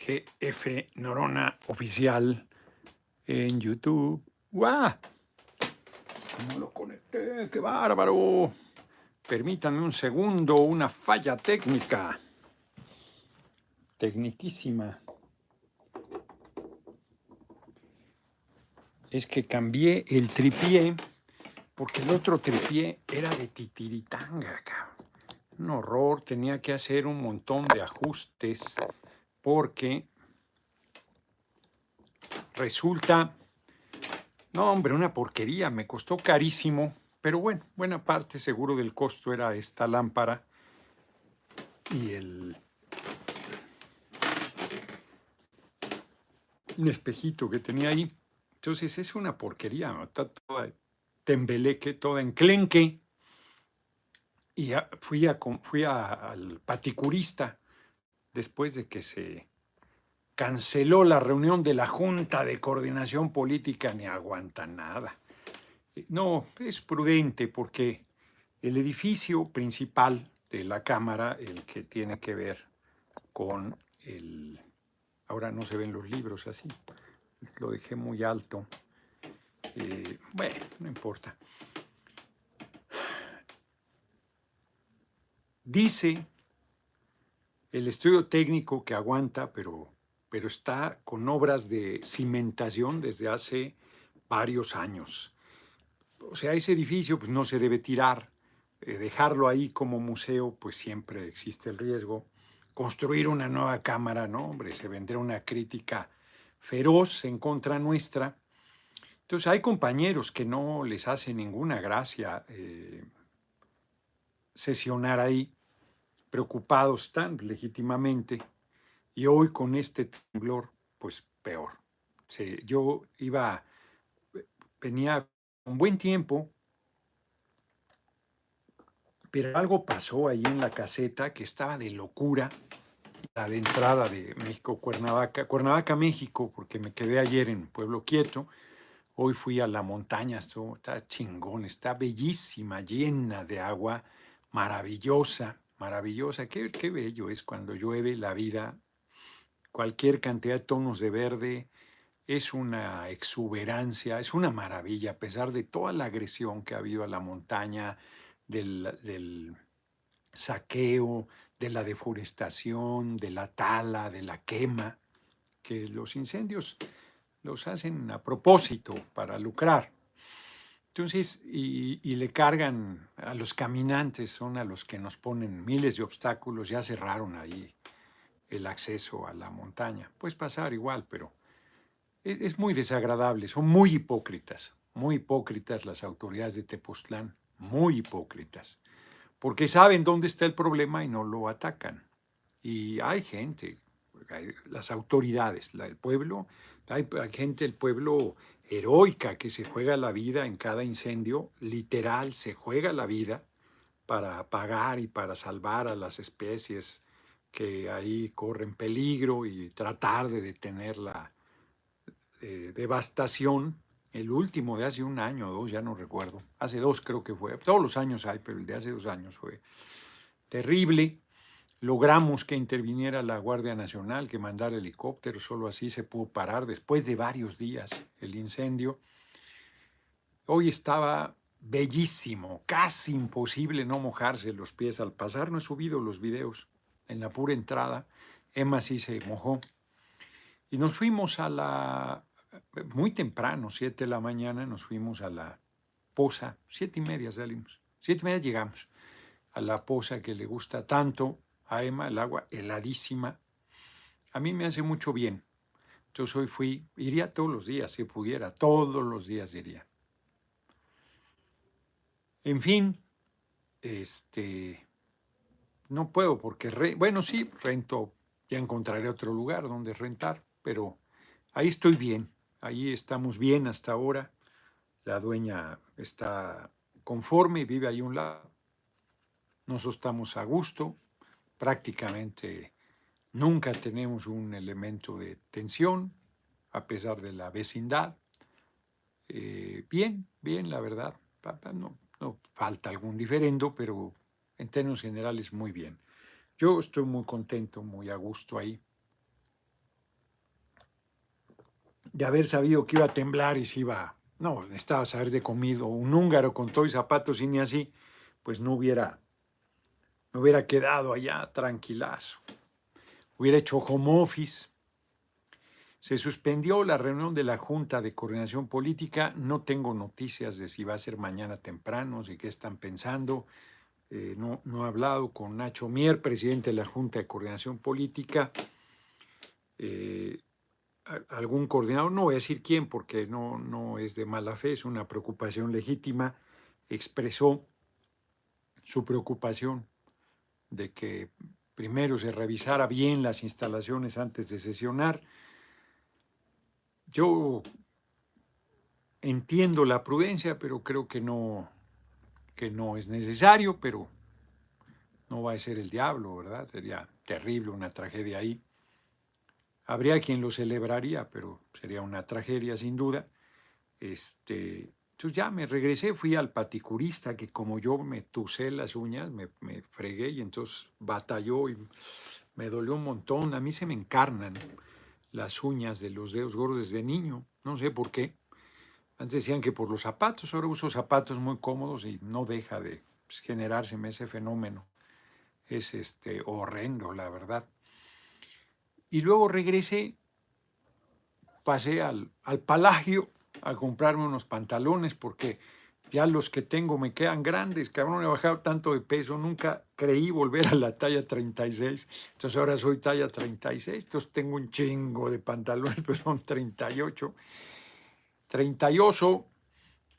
GF Norona Oficial en YouTube. ¡Guau! No lo conecté, qué bárbaro. Permítanme un segundo, una falla técnica. Tecniquísima. Es que cambié el tripié porque el otro tripié era de titiritanga, Un horror, tenía que hacer un montón de ajustes porque resulta, no hombre, una porquería, me costó carísimo, pero bueno, buena parte seguro del costo era esta lámpara y el un espejito que tenía ahí. Entonces es una porquería, está toda tembeleque, toda enclenque. Y fui, a, fui al paticurista después de que se canceló la reunión de la Junta de Coordinación Política, ni aguanta nada. Eh, no, es prudente porque el edificio principal de la Cámara, el que tiene que ver con el... Ahora no se ven los libros así, lo dejé muy alto. Eh, bueno, no importa. Dice el estudio técnico que aguanta, pero, pero está con obras de cimentación desde hace varios años. O sea, ese edificio pues, no se debe tirar. Eh, dejarlo ahí como museo, pues siempre existe el riesgo. Construir una nueva cámara, no, hombre, se vendrá una crítica feroz en contra nuestra. Entonces hay compañeros que no les hace ninguna gracia eh, sesionar ahí preocupados tan legítimamente y hoy con este temblor, pues peor. yo iba, venía un buen tiempo, pero algo pasó ahí en la caseta que estaba de locura, la de entrada de México, Cuernavaca, Cuernavaca, México, porque me quedé ayer en Pueblo Quieto, hoy fui a la montaña, está chingón, está bellísima, llena de agua, maravillosa, maravillosa. Qué, qué bello es cuando llueve la vida, cualquier cantidad de tonos de verde, es una exuberancia, es una maravilla, a pesar de toda la agresión que ha habido a la montaña, del, del, saqueo, de la deforestación, de la tala, de la quema, que los incendios los hacen a propósito para lucrar. Entonces, y, le cargan a los caminantes, son a los que nos ponen miles de obstáculos, ya cerraron ahí el acceso a la montaña. Puedes pasar igual, pero es, es, muy desagradable, son muy hipócritas, muy hipócritas las autoridades de Tepoztlán, muy hipócritas, porque saben dónde está el problema y no lo atacan. Y hay gente, las autoridades, el pueblo, hay, gente del pueblo heroica que se juega la vida en cada incendio, literal, se juega la vida para apagar y para salvar a las especies que ahí corren peligro y tratar de detener la eh, devastación. El último de hace un año o dos, ya no recuerdo, hace dos creo que fue, todos los años hay, pero el de hace dos años fue terrible. Logramos que interviniera la Guardia Nacional, que mandara helicópteros, solo así se pudo parar después de varios días el incendio. Hoy estaba bellísimo, casi imposible no mojarse los pies al pasar. No he subido los videos en la pura entrada. Emma sí se mojó. Y nos fuimos a la, muy temprano, siete de la mañana, nos fuimos a la poza, siete y media salimos, siete y media llegamos a la poza que le gusta tanto a Emma, el agua heladísima. A mí me hace mucho bien. Entonces hoy fui, iría todos los días, si pudiera, todos los días iría. En fin, este, no puedo porque, bueno, sí, rento, ya encontraré otro lugar donde rentar, pero ahí estoy bien, ahí estamos bien hasta ahora. La dueña está conforme, vive ahí un lado. Nosotros estamos a gusto, prácticamente nunca tenemos un elemento de tensión, a pesar de la vecindad. Eh, bien, bien, la verdad. No, no falta algún diferendo, pero en términos generales muy bien. Yo estoy muy contento, muy a gusto ahí. de haber sabido que iba a temblar y se iba, no, estaba a saber de comido, un húngaro con todo y zapatos y ni así, pues no hubiera, no hubiera quedado allá tranquilazo. Hubiera hecho home office. Se suspendió la reunión de la Junta de Coordinación Política. No tengo noticias de si va a ser mañana temprano, si qué están pensando. Eh, no, no he hablado con Nacho Mier, presidente de la Junta de Coordinación Política. Eh, algún coordinador, no voy a decir quién porque no, no es de mala fe, es una preocupación legítima, expresó su preocupación de que primero se revisara bien las instalaciones antes de sesionar. Yo entiendo la prudencia, pero creo que no, que no es necesario, pero no va a ser el diablo, ¿verdad? Sería terrible una tragedia ahí. Habría quien lo celebraría, pero sería una tragedia sin duda. Este, entonces ya me regresé, fui al paticurista que como yo me tusé las uñas, me, fregué y entonces batalló y me dolió un montón. A mí se me encarnan las uñas de los dedos gordos desde niño, no sé por qué. Antes decían que por los zapatos, ahora uso zapatos muy cómodos y no deja de pues, generarse ese fenómeno. Es este, horrendo, la verdad. Y luego regresé, pasé al, al Palagio a comprarme unos pantalones porque ya los que tengo me quedan grandes, cabrón, he bajado tanto de peso, nunca creí volver a la talla 36, entonces ahora soy talla 36, entonces tengo un chingo de pantalones, pero son 38, 38,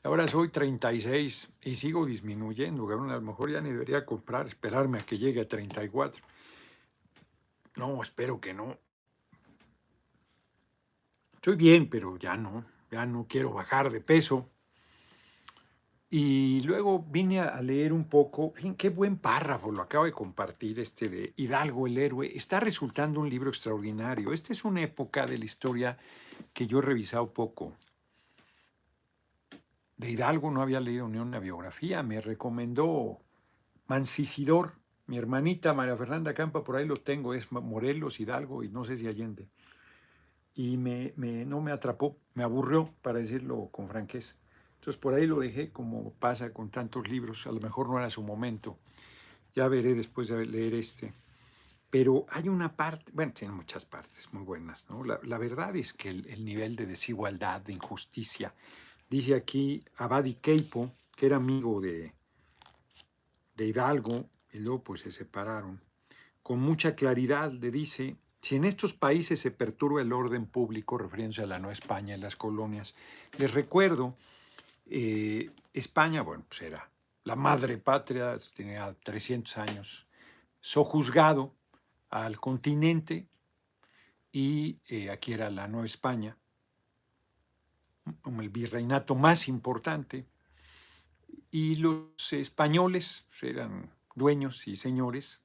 ahora soy 36 y sigo disminuyendo, cabrón, a lo mejor ya ni debería comprar, esperarme a que llegue a 34. No, espero que no. Estoy bien, pero ya no, ya no quiero bajar de peso. Y luego vine a leer un poco, qué buen párrafo, lo acabo de compartir, este de Hidalgo el héroe. Está resultando un libro extraordinario. Esta es una época de la historia que yo he revisado poco. De Hidalgo no había leído ni una biografía, me recomendó Mancisidor, mi hermanita María Fernanda Campa, por ahí lo tengo, es Morelos, Hidalgo y no sé si Allende. Y me, no me atrapó, me aburrió, para decirlo con franqueza. Entonces por ahí lo dejé, como pasa con tantos libros, a lo mejor no era su momento. Ya veré después de leer este. Pero hay una parte, bueno, tiene muchas partes muy buenas. La, verdad es que el, nivel de desigualdad, de injusticia, dice aquí Abadi Keipo, que era amigo de, de Hidalgo, y luego pues se separaron. Con mucha claridad le dice, si en estos países se perturba el orden público, refiriéndose a la Nueva España, y las colonias, les recuerdo, eh, España, bueno, pues era la madre patria, tenía 300 años, sojuzgado al continente y eh, aquí era la Nueva España, como el virreinato más importante, y los españoles eran dueños y señores,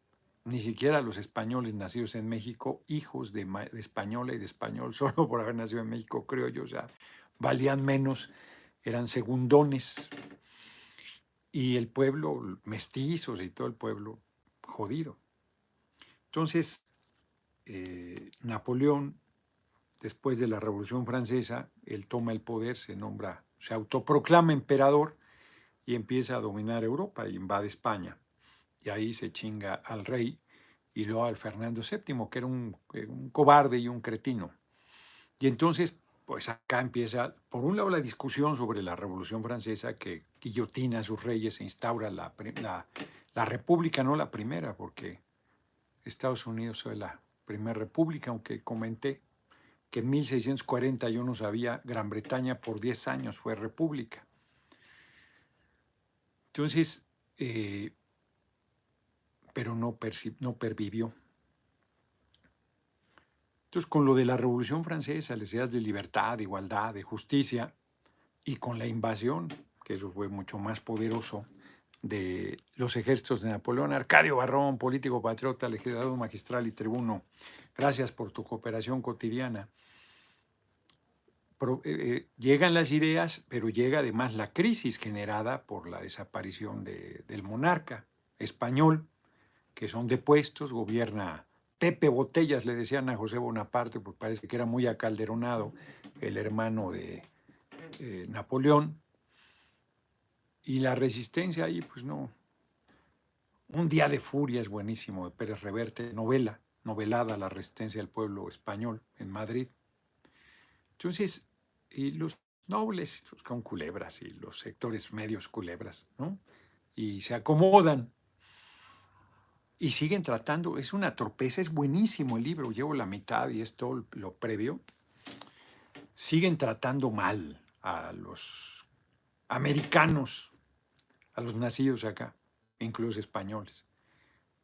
ni siquiera los españoles nacidos en México, hijos de, española y de español, solo por haber nacido en México, creo yo, sea, valían menos, eran segundones. Y el pueblo, mestizos y todo el pueblo, jodido. Entonces, eh, Napoleón, después de la Revolución Francesa, él toma el poder, se nombra, se autoproclama emperador y empieza a dominar Europa y invade España y ahí se chinga al rey y luego al Fernando VII, que era eh, un, cobarde y un cretino. Y entonces, pues acá empieza, por un lado, la discusión sobre la Revolución Francesa, que guillotina a sus reyes e instaura la, la, república, no la primera, porque Estados Unidos fue la primera república, aunque comenté que en 1641 había Gran Bretaña por 10 años fue república. Entonces, eh, pero no, no pervivió. Entonces, con lo de la Revolución Francesa, las ideas de libertad, de igualdad, de justicia, y con la invasión, que eso fue mucho más poderoso, de los ejércitos de Napoleón, Arcadio Barrón, político patriota, legislador magistral y tribuno, gracias por tu cooperación cotidiana. Eh, eh, llegan las ideas, pero llega además la crisis generada por la desaparición del monarca español, que son depuestos, gobierna Pepe Botellas le decían a José Bonaparte, porque parece que era muy acalderonado, el hermano de eh, Napoleón. Y la resistencia ahí, pues no. Un día de furia es buenísimo, de Pérez Reverte, novela, novelada La resistencia del pueblo español en Madrid. Entonces, y los nobles con culebras y los sectores medios culebras, ¿no? Y se acomodan y siguen tratando, es una torpeza, es buenísimo el libro, llevo la mitad y esto lo previo, siguen tratando mal a los americanos, a los nacidos acá, incluso españoles,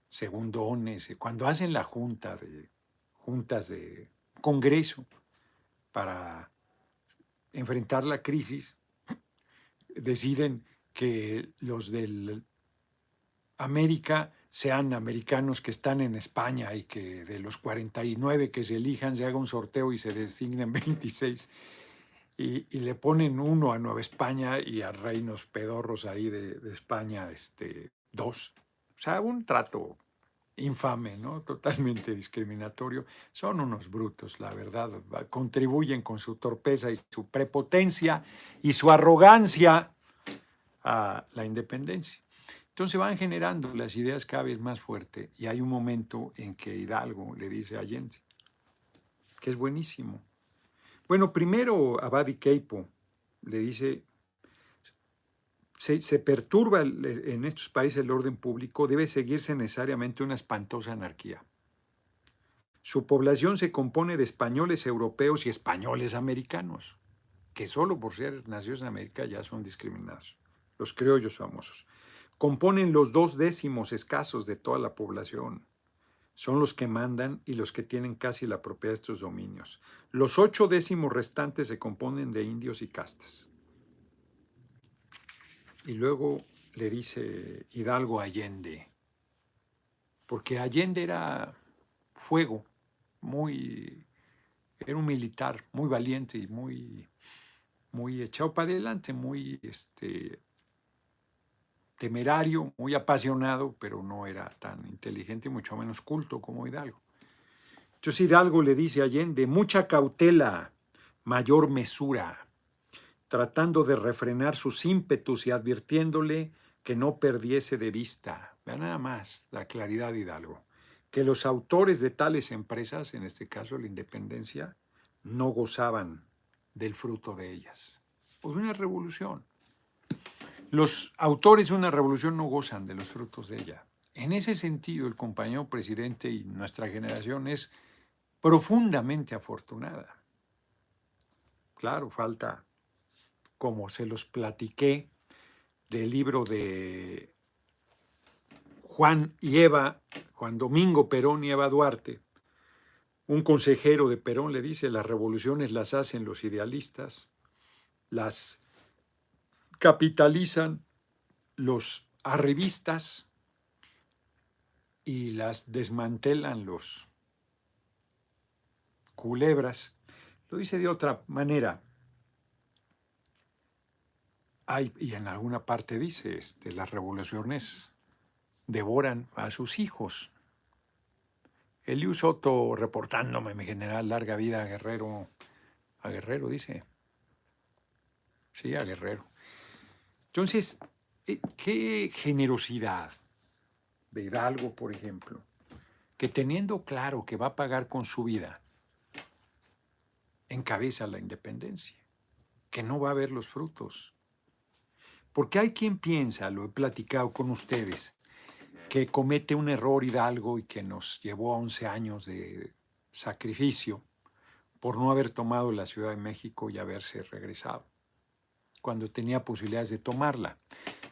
segundones, cuando hacen la junta de juntas de congreso para enfrentar la crisis, deciden que los del América sean americanos que están en España y que de los 49 que se elijan se haga un sorteo y se designen 26 y, le ponen uno a Nueva España y a reinos pedorros ahí de, España este, dos. O sea, un trato infame, ¿no? Totalmente discriminatorio. Son unos brutos, la verdad. Contribuyen con su torpeza y su prepotencia y su arrogancia a la independencia. Entonces van generando las ideas cada vez más fuerte y hay un momento en que Hidalgo le dice a Allende, que es buenísimo. Bueno, primero Abadi Keipo le dice, se, perturba en estos países el orden público, debe seguirse necesariamente una espantosa anarquía. Su población se compone de españoles europeos y españoles americanos, que solo por ser nacidos en América ya son discriminados, los criollos famosos componen los dos décimos escasos de toda la población. Son los que mandan y los que tienen casi la propiedad de estos dominios. Los ocho décimos restantes se componen de indios y castas. Y luego le dice Hidalgo Allende, porque Allende era fuego, muy, era un militar muy valiente y muy, muy echado para adelante, muy este, temerario, muy apasionado, pero no era tan inteligente, mucho menos culto como Hidalgo. Entonces Hidalgo le dice a Allende, mucha cautela, mayor mesura, tratando de refrenar sus ímpetus y advirtiéndole que no perdiese de vista, vea nada más la claridad Hidalgo, que los autores de tales empresas, en este caso la independencia, no gozaban del fruto de ellas. Pues una revolución. Los autores de una revolución no gozan de los frutos de ella. En ese sentido, el compañero presidente y nuestra generación es profundamente afortunada. Claro, falta, como se los platiqué, del libro de Juan y Eva, Juan Domingo Perón y Eva Duarte. Un consejero de Perón le dice, las revoluciones las hacen los idealistas, las capitalizan los arribistas y las desmantelan los culebras. Lo dice de otra manera. Hay, y en alguna parte dice, este, las revoluciones devoran a sus hijos. Eliu Soto, reportándome, mi general, larga vida a Guerrero, a Guerrero, dice. Sí, a Guerrero. Entonces, eh, qué generosidad de Hidalgo, por ejemplo, que teniendo claro que va a pagar con su vida, encabeza la independencia, que no va a ver los frutos. Porque hay quien piensa, lo he platicado con ustedes, que comete un error Hidalgo y que nos llevó a 11 años de sacrificio por no haber tomado la Ciudad de México y haberse regresado cuando tenía posibilidades de tomarla.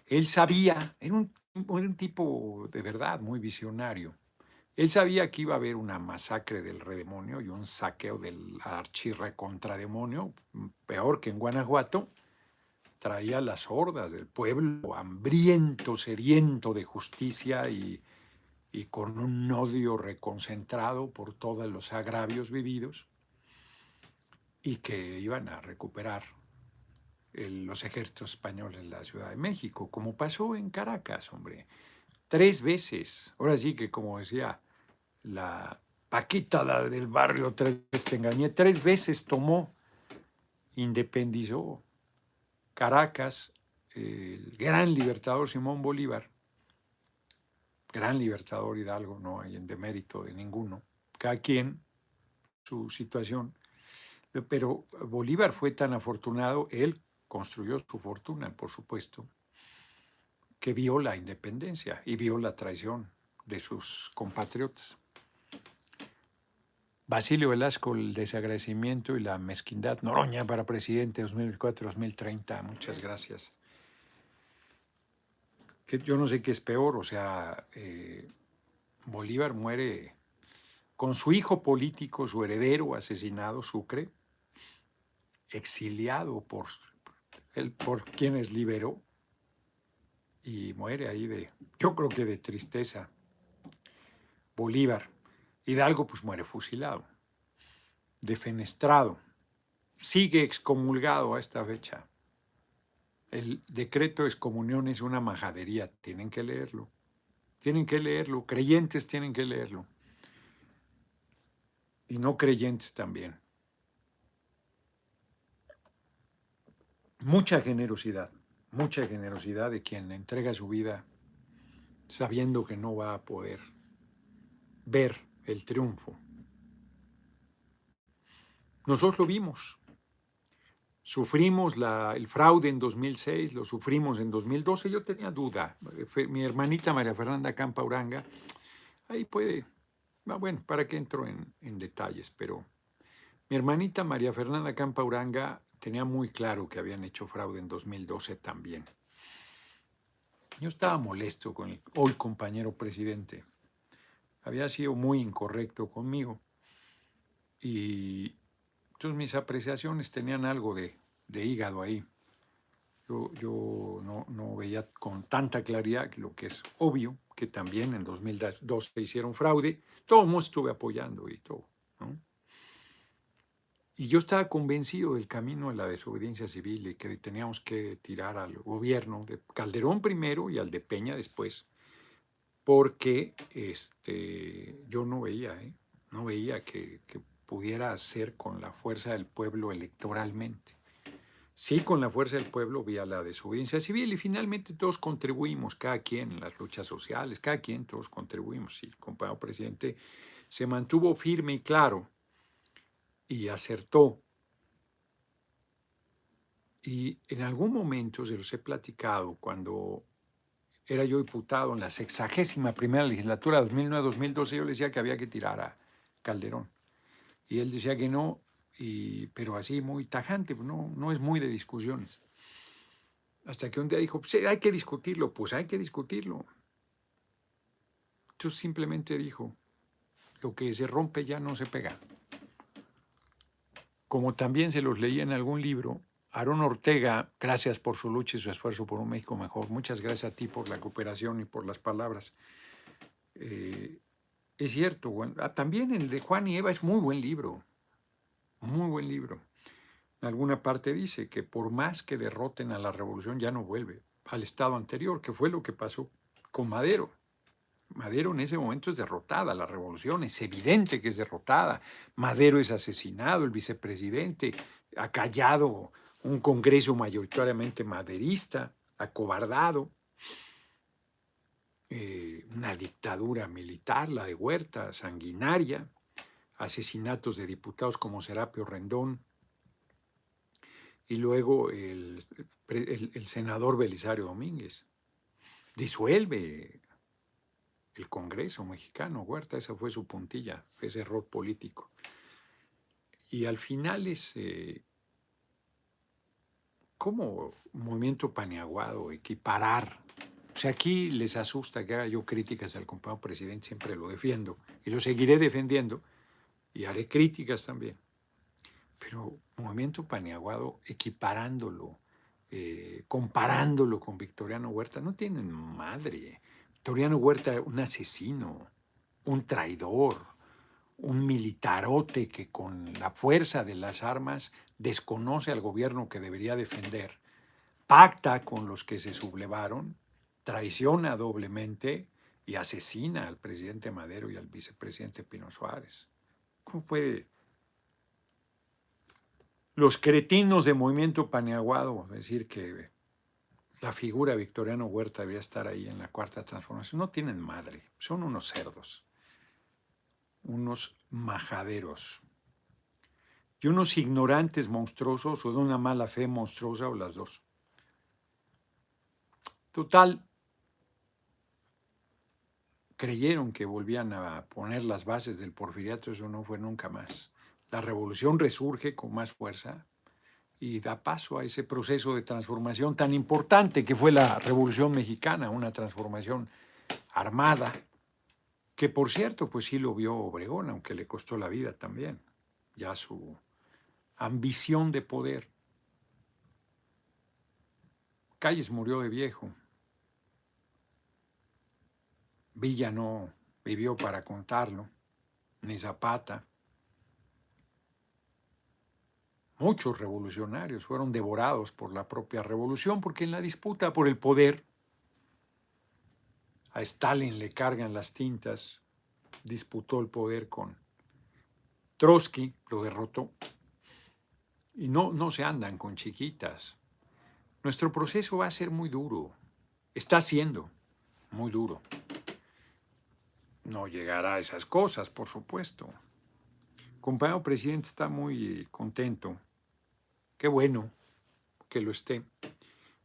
Él sabía, era un, tipo de verdad muy visionario. Él sabía que iba a haber una masacre del redemonio y un saqueo del archirre contra demonio, peor que en Guanajuato. Traía las hordas del pueblo hambriento, sediento de justicia y con un odio reconcentrado por todos los agravios vividos y que iban a recuperar los ejércitos españoles en la Ciudad de México, como pasó en Caracas, hombre. Tres veces. Ahora sí que, como decía la Paquita del barrio, tres veces te engañé, tres veces tomó, independizó Caracas, el gran libertador Simón Bolívar, gran libertador Hidalgo, no hay en demérito de ninguno, cada quien su situación, pero Bolívar fue tan afortunado, él construyó su fortuna, por supuesto, que vio la independencia y vio la traición de sus compatriotas. Basilio Velasco, el desagradecimiento y la mezquindad. Noroña para presidente 2004-2030. Muchas gracias. Que yo no sé qué es peor, o sea, eh, Bolívar muere con su hijo político, su heredero asesinado, Sucre, exiliado por, el, por quienes liberó, y muere ahí de, yo creo que de tristeza. Bolívar Hidalgo pues muere fusilado, defenestrado, sigue excomulgado a esta fecha. El decreto de excomunión es una majadería, tienen que leerlo, tienen que leerlo, creyentes tienen que leerlo y no creyentes también. Mucha generosidad, mucha generosidad de quien entrega su vida sabiendo que no va a poder ver el triunfo. Nosotros lo vimos. Sufrimos el fraude en 2006, lo sufrimos en 2012. Yo tenía duda. Mi hermanita María Fernanda Campa Uranga, ahí puede, ah, bueno, para que entro en, en detalles, pero mi hermanita María Fernanda Campa Uranga tenía muy claro que habían hecho fraude en 2012 también. Yo estaba molesto con el hoy compañero presidente había sido muy incorrecto conmigo. Y entonces mis apreciaciones tenían algo de, hígado ahí. Yo, no, veía con tanta claridad lo que es obvio, que también en 2002 se hicieron fraude. Todo el mundo estuve apoyando y todo. Y yo estaba convencido del camino de la desobediencia civil y que teníamos que tirar al gobierno de Calderón primero y al de Peña después porque este, yo no veía, ¿eh? no veía que, pudiera hacer con la fuerza del pueblo electoralmente. Sí, con la fuerza del pueblo vía la desobediencia civil y finalmente todos contribuimos, cada quien en las luchas sociales, cada quien, todos contribuimos. Y el compañero presidente se mantuvo firme y claro y acertó. Y en algún momento, se los he platicado, cuando era yo diputado en la sexagésima primera legislatura 2009-2012, yo le decía que había que tirar a Calderón. Y él decía que no, y, pero así muy tajante, no, no es muy de discusiones. Hasta que un día dijo, pues hay que discutirlo, pues hay que discutirlo. Entonces simplemente dijo, lo que se rompe ya no se pega. Como también se los leía en algún libro, Aarón Ortega, gracias por su lucha y su esfuerzo por un México mejor. Muchas gracias a ti por la cooperación y por las palabras. Eh, es cierto, ah, también el de Juan y Eva es muy buen libro, muy buen libro. En alguna parte dice que por más que derroten a la revolución ya no vuelve al estado anterior, que fue lo que pasó con Madero. Madero en ese momento es derrotada, la revolución es evidente que es derrotada. Madero es asesinado, el vicepresidente ha callado un Congreso mayoritariamente maderista, acobardado, eh, una dictadura militar, la de Huerta, sanguinaria, asesinatos de diputados como Serapio Rendón, y luego el, el senador Belisario Domínguez. Disuelve el Congreso mexicano, Huerta, esa fue su puntilla, ese error político. Y al final es, ¿cómo movimiento paneaguado, equiparar? O sea, aquí les asusta que haga yo críticas al compañero presidente, siempre lo defiendo y lo seguiré defendiendo y haré críticas también. Pero movimiento paneaguado, equiparándolo, eh, comparándolo con Victoriano Huerta, no tienen madre. Victoriano Huerta, un asesino, un traidor, un militarote que con la fuerza de las armas desconoce al gobierno que debería defender, pacta con los que se sublevaron, traiciona doblemente y asesina al presidente Madero y al vicepresidente Pino Suárez. ¿Cómo puede los cretinos de Movimiento Paneaguado decir que la figura de Victoriano Huerta debía estar ahí en la cuarta transformación? No tienen madre, son unos cerdos, unos majaderos y unos ignorantes monstruosos o de una mala fe monstruosa o las dos. Total, creyeron que volvían a poner las bases del porfiriato, eso no fue nunca más. La revolución resurge con más fuerza y da paso a ese proceso de transformación tan importante que fue la Revolución Mexicana, una transformación armada, que por cierto, pues sí lo vio Obregón, aunque le costó la vida también, ya su ambición de poder. Calles murió de viejo, Villa no vivió para contarlo, ni Zapata. Muchos revolucionarios fueron devorados por la propia revolución porque en la disputa por el poder a Stalin le cargan las tintas, disputó el poder con Trotsky, lo derrotó. Y no, no se andan con chiquitas. Nuestro proceso va a ser muy duro, está siendo muy duro no llegará a esas cosas, por supuesto. Compañero presidente está muy contento. Qué bueno que lo esté,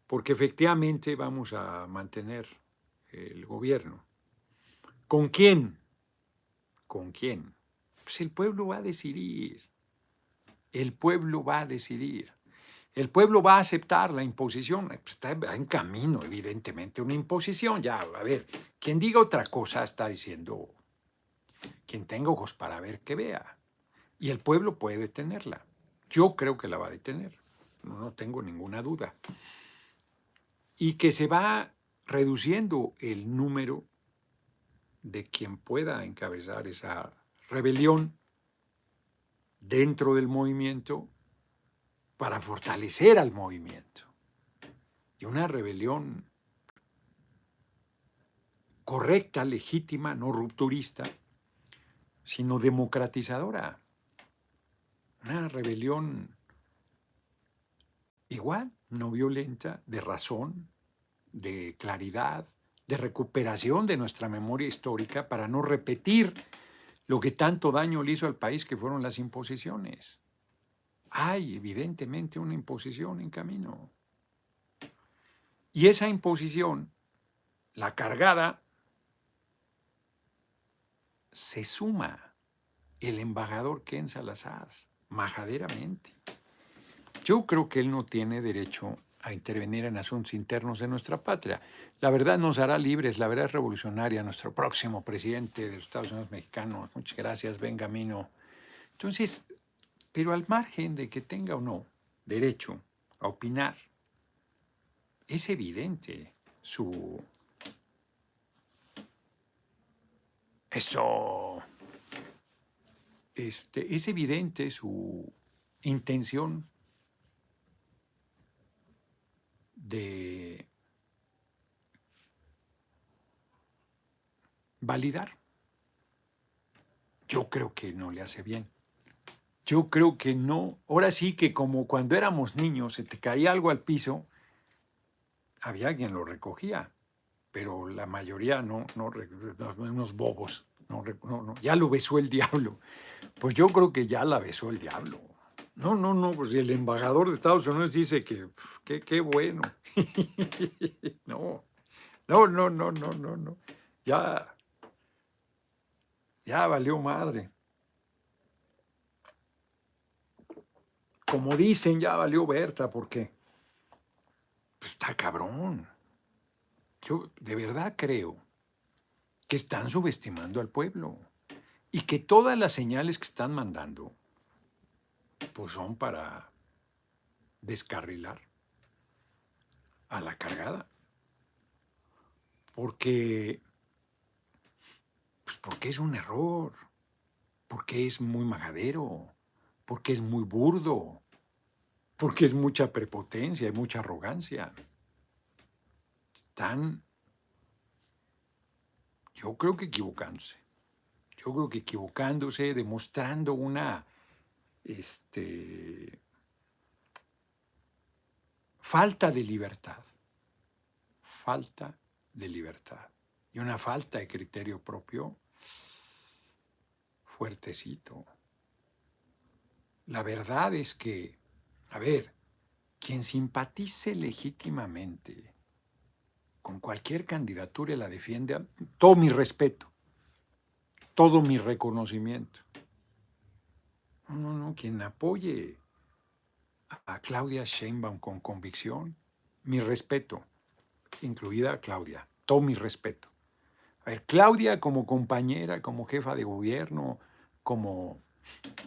porque efectivamente vamos a mantener el gobierno. ¿Con quién? ¿Con quién? Pues el pueblo va a decidir. El pueblo va a decidir. El pueblo va a aceptar la imposición. Pues, está en camino, evidentemente, una imposición. Ya, a ver, quien diga otra cosa está diciendo, quien tenga ojos para ver, que vea. Y el pueblo puede detenerla. Yo creo que la va a detener. No, tengo ninguna duda. Y que se va reduciendo el número de quien pueda encabezar esa rebelión dentro del movimiento para fortalecer al movimiento. Y una rebelión correcta, legítima, no rupturista, sino democratizadora. Una rebelión igual, no violenta, de razón, de claridad, de recuperación de nuestra memoria histórica para no repetir lo que tanto daño le hizo al país que fueron las imposiciones hay evidentemente una imposición en camino. Y esa imposición, la cargada, se suma el embajador Ken Salazar, majaderamente. Yo creo que él no tiene derecho a intervenir en asuntos internos de nuestra patria. La verdad nos hará libres, la verdad es revolucionaria, nuestro próximo presidente de los Estados Unidos mexicanos. Muchas gracias, Benjamino. Entonces, pero al margen de que tenga o no derecho a opinar, es evidente su... Eso... Este, es evidente su intención de validar. Yo creo que no le hace bien. Yo creo que no. Ahora sí que como cuando éramos niños, se te caía algo al piso, había quien lo recogía, pero la mayoría no, no, unos bobos. No, no, ya lo besó el diablo. Pues yo creo que ya la besó el diablo. No, no, no, pues el embajador de Estados Unidos dice que qué bueno. no, no, no, no, no, no, no. Ya, ya valió madre. como dicen, ya valió Berta, porque pues, está cabrón. Yo de verdad creo que están subestimando al pueblo y que todas las señales que están mandando pues son para descarrilar a la cargada. Porque pues porque es un error, porque es muy majadero, porque es muy burdo, porque es mucha prepotencia y mucha arrogancia. Están Yo creo que equivocándose. Yo creo que equivocándose, demostrando una este, falta de libertad. Falta de libertad. Y una falta de criterio propio fuertecito. La verdad es que, a ver, quien simpatice legítimamente con cualquier candidatura y la defienda, todo mi respeto, todo mi reconocimiento. No, no, no, quien apoye a Claudia Sheinbaum con convicción, mi respeto, incluida Claudia, todo mi respeto. A ver, Claudia como compañera, como jefa de gobierno, como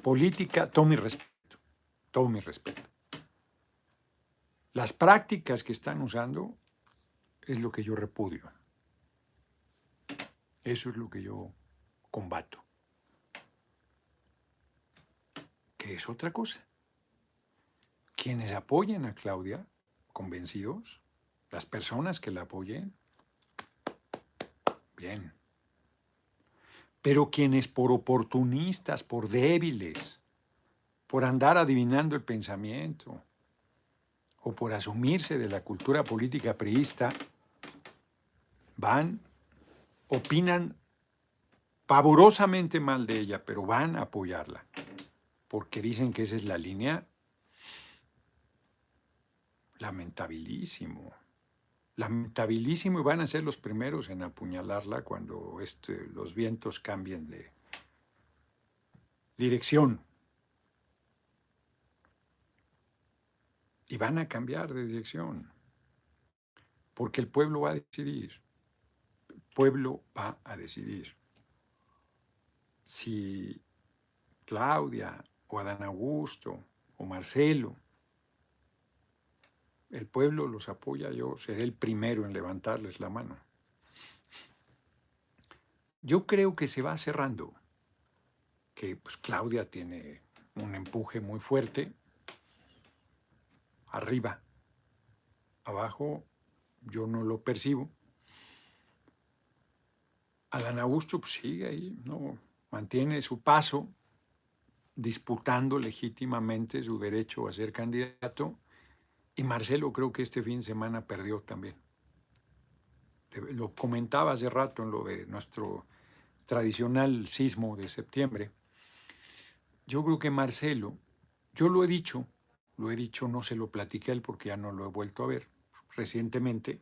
política, todo mi respeto, todo mi respeto. Las prácticas que están usando es lo que yo repudio. Eso es lo que yo combato. Que es otra cosa. Quienes apoyen a Claudia, convencidos, las personas que la apoyen, bien. Pero quienes por oportunistas, por débiles, por andar adivinando el pensamiento o por asumirse de la cultura política priista, van, opinan pavorosamente mal de ella, pero van a apoyarla, porque dicen que esa es la línea. Lamentabilísimo lamentabilísimo y van a ser los primeros en apuñalarla cuando este, los vientos cambien de dirección. Y van a cambiar de dirección, porque el pueblo va a decidir. El pueblo va a decidir. Si Claudia o Adán Augusto o Marcelo el pueblo los apoya, yo seré el primero en levantarles la mano. Yo creo que se va cerrando, que pues, Claudia tiene un empuje muy fuerte, arriba, abajo yo no lo percibo. Adán Augusto pues, sigue ahí, ¿no? mantiene su paso, disputando legítimamente su derecho a ser candidato y Marcelo creo que este fin de semana perdió también. Lo comentaba hace rato en lo de nuestro tradicional sismo de septiembre. Yo creo que Marcelo, yo lo he dicho, lo he dicho, no se lo platiqué a él porque ya no lo he vuelto a ver recientemente,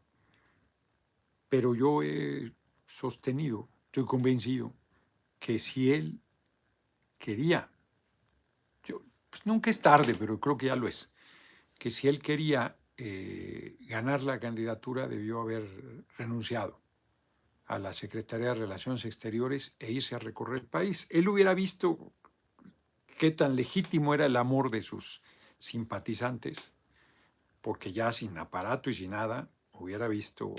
pero yo he sostenido, estoy convencido que si él quería, yo, pues nunca es tarde, pero creo que ya lo es, que si él quería eh, ganar la candidatura debió haber renunciado a la Secretaría de Relaciones Exteriores e irse a recorrer el país. Él hubiera visto qué tan legítimo era el amor de sus simpatizantes, porque ya sin aparato y sin nada hubiera visto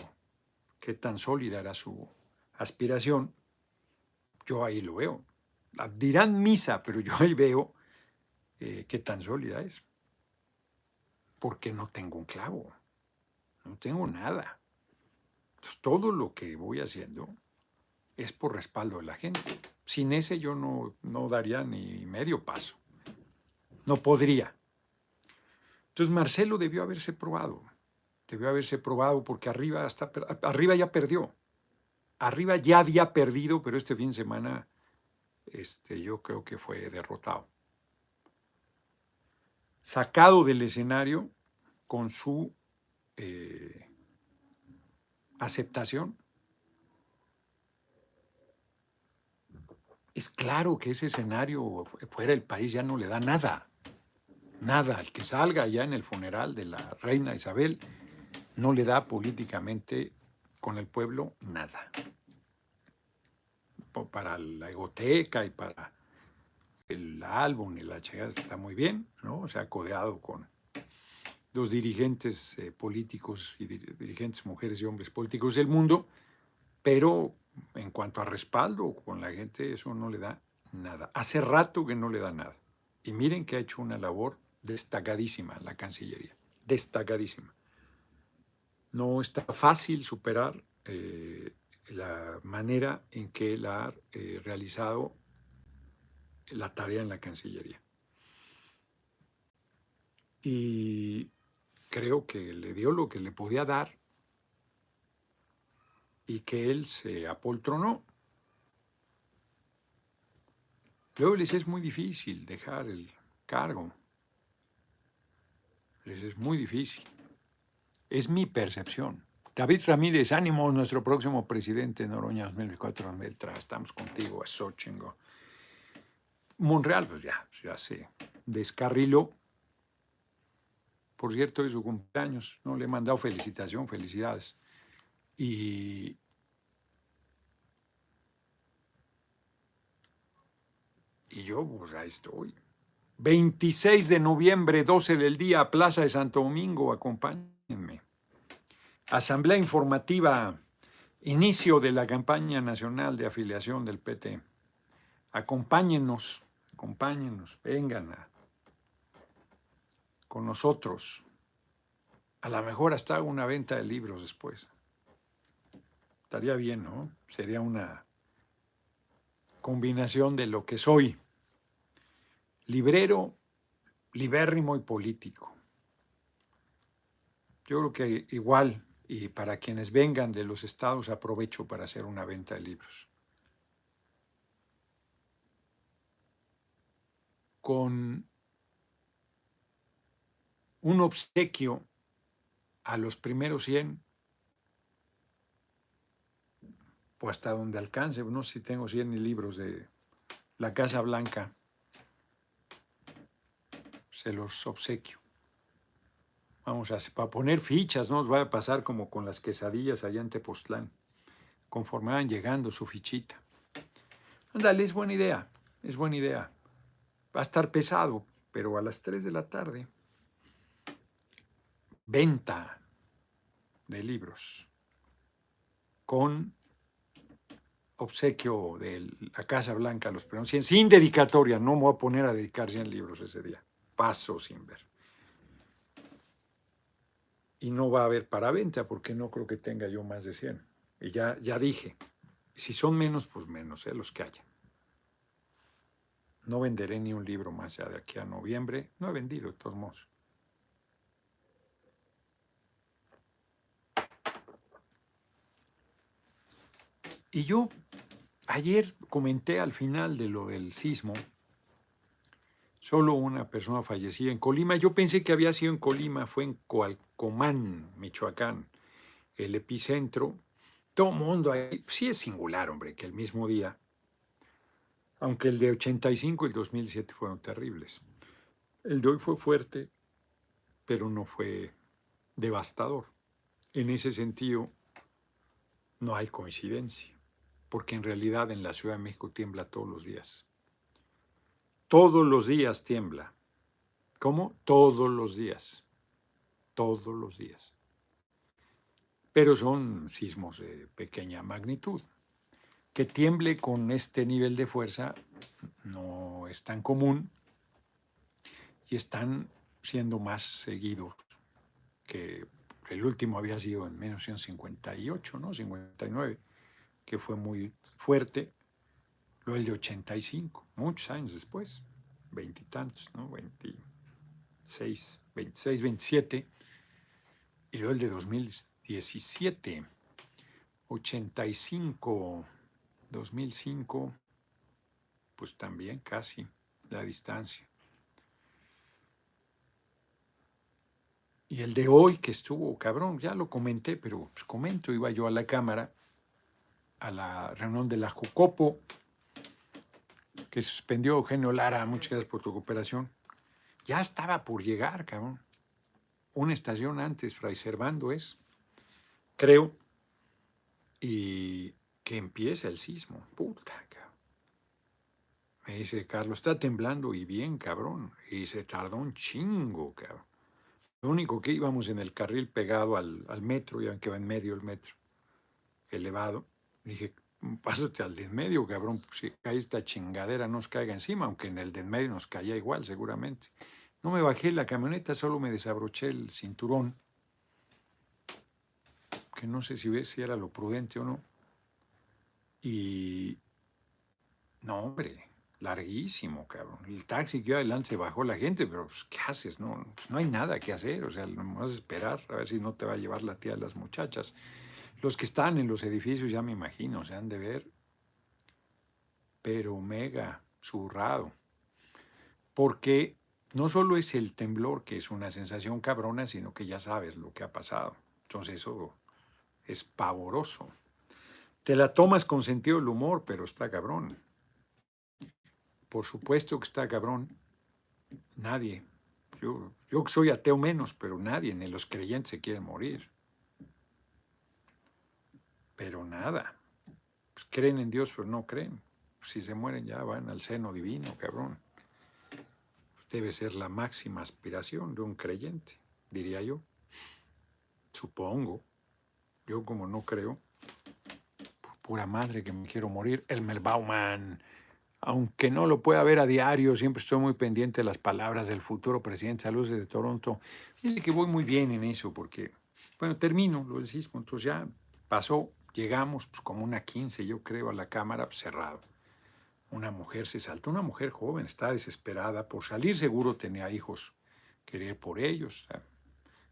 qué tan sólida era su aspiración. Yo ahí lo veo. Dirán misa, pero yo ahí veo eh, qué tan sólida es porque no tengo un clavo, no tengo nada. Entonces, todo lo que voy haciendo es por respaldo de la gente. Sin ese yo no, no daría ni medio paso. No podría. Entonces Marcelo debió haberse probado. Debió haberse probado porque arriba, hasta, arriba ya perdió. Arriba ya había perdido, pero este fin de semana este, yo creo que fue derrotado sacado del escenario con su eh, aceptación. Es claro que ese escenario fuera del país ya no le da nada, nada. Al que salga ya en el funeral de la reina Isabel no le da políticamente con el pueblo nada. Para la egoteca y para el álbum y la chingada está muy bien, ¿no? Se ha codeado con los dirigentes eh, políticos y dirigentes mujeres y hombres políticos del mundo, pero en cuanto a respaldo con la gente, eso no le da nada. Hace rato que no le da nada. Y miren que ha hecho una labor destacadísima la Cancillería, destacadísima. No está fácil superar eh, la manera en que él ha eh, realizado la tarea en la Cancillería. Y creo que le dio lo que le podía dar y que él se apoltronó. Luego les es muy difícil dejar el cargo. Es muy difícil. Es mi percepción. David Ramírez, ánimo, nuestro próximo presidente Noroña 2004-2003. Estamos contigo, eso chingo. Monreal, pues ya, ya se descarriló. Por cierto, es su cumpleaños, ¿no? Le he mandado felicitación, felicidades. Y, y yo, pues ahí estoy. 26 de noviembre, 12 del día, Plaza de Santo Domingo, acompáñenme. Asamblea informativa, inicio de la campaña nacional de afiliación del PT. Acompáñenos, acompáñenos, vengan con nosotros. A lo mejor hasta una venta de libros después. Estaría bien, ¿no? Sería una combinación de lo que soy. Librero, libérrimo y político. Yo creo que igual y para quienes vengan de los estados aprovecho para hacer una venta de libros. Con un obsequio a los primeros 100, pues hasta donde alcance, no sé si tengo 100 libros de la Casa Blanca, se los obsequio. Vamos a poner fichas, no nos va a pasar como con las quesadillas allá en Tepoztlán. Conforme van llegando su fichita. Ándale, es buena idea, es buena idea. Va a estar pesado, pero a las 3 de la tarde. Venta de libros con obsequio de la Casa Blanca a los primeros sin dedicatoria, no me voy a poner a dedicar 100 libros ese día, paso sin ver y no va a haber para venta porque no creo que tenga yo más de 100. Y ya, ya dije, si son menos, pues menos, ¿eh? los que haya. No venderé ni un libro más ya de aquí a noviembre. No he vendido, de todos modos. Y yo ayer comenté al final de lo del sismo, Solo una persona fallecía en Colima. Yo pensé que había sido en Colima, fue en Coalcomán, Michoacán, el epicentro. Todo mundo ahí. Sí es singular, hombre, que el mismo día, aunque el de 85 y el 2007 fueron terribles. El de hoy fue fuerte, pero no fue devastador. En ese sentido, no hay coincidencia, porque en realidad en la Ciudad de México tiembla todos los días. Todos los días tiembla. ¿Cómo? Todos los días. Todos los días. Pero son sismos de pequeña magnitud. Que tiemble con este nivel de fuerza no es tan común y están siendo más seguidos que el último había sido en 1958, ¿no? 59, que fue muy fuerte Luego el de 85, muchos años después, veintitantos, ¿no? 26, 26, 27. Y luego el de 2017, 85, 2005, pues también casi la distancia. Y el de hoy que estuvo, cabrón, ya lo comenté, pero pues comento, iba yo a la cámara, a la reunión de la Jucopo, que suspendió Eugenio Lara, muchas gracias por tu cooperación. Ya estaba por llegar, cabrón. Una estación antes, Fray Servando es, creo, y que empieza el sismo. Puta, cabrón. Me dice, Carlos, está temblando y bien, cabrón. Y se tardó un chingo, cabrón. Lo único que íbamos en el carril pegado al, al metro, ya que va en medio el metro, elevado. Dije, pásate al de en medio, cabrón, si cae esta chingadera nos caiga encima, aunque en el de en medio nos caía igual, seguramente. No me bajé la camioneta, solo me desabroché el cinturón, que no sé si, si era lo prudente o no. Y, no, hombre, larguísimo, cabrón. El taxi que iba adelante se bajó la gente, pero pues, ¿qué haces? No, pues, no hay nada que hacer, o sea, no vas a esperar a ver si no te va a llevar la tía de las muchachas. Los que están en los edificios ya me imagino, se han de ver, pero mega zurrado. Porque no solo es el temblor, que es una sensación cabrona, sino que ya sabes lo que ha pasado. Entonces eso es pavoroso. Te la tomas con sentido del humor, pero está cabrón. Por supuesto que está cabrón. Nadie. Yo, soy ateo menos, pero nadie, ni los creyentes se quieren morir. Pero nada. Pues creen en Dios, pero no creen. Si se mueren ya van al seno divino, cabrón. Debe ser la máxima aspiración de un creyente, diría yo. Supongo. Yo como no creo, por pura madre que me quiero morir, Elmer Bauman, aunque no lo pueda ver a diario, siempre estoy muy pendiente de las palabras del futuro presidente. Saludos desde Toronto. Fíjense que voy muy bien en eso porque, bueno, termino lo del sismo, entonces ya pasó, llegamos pues, como una 15, yo creo, a la cámara pues, cerrado. Una mujer se saltó, una mujer joven, está desesperada por salir, seguro tenía hijos, querer por ellos.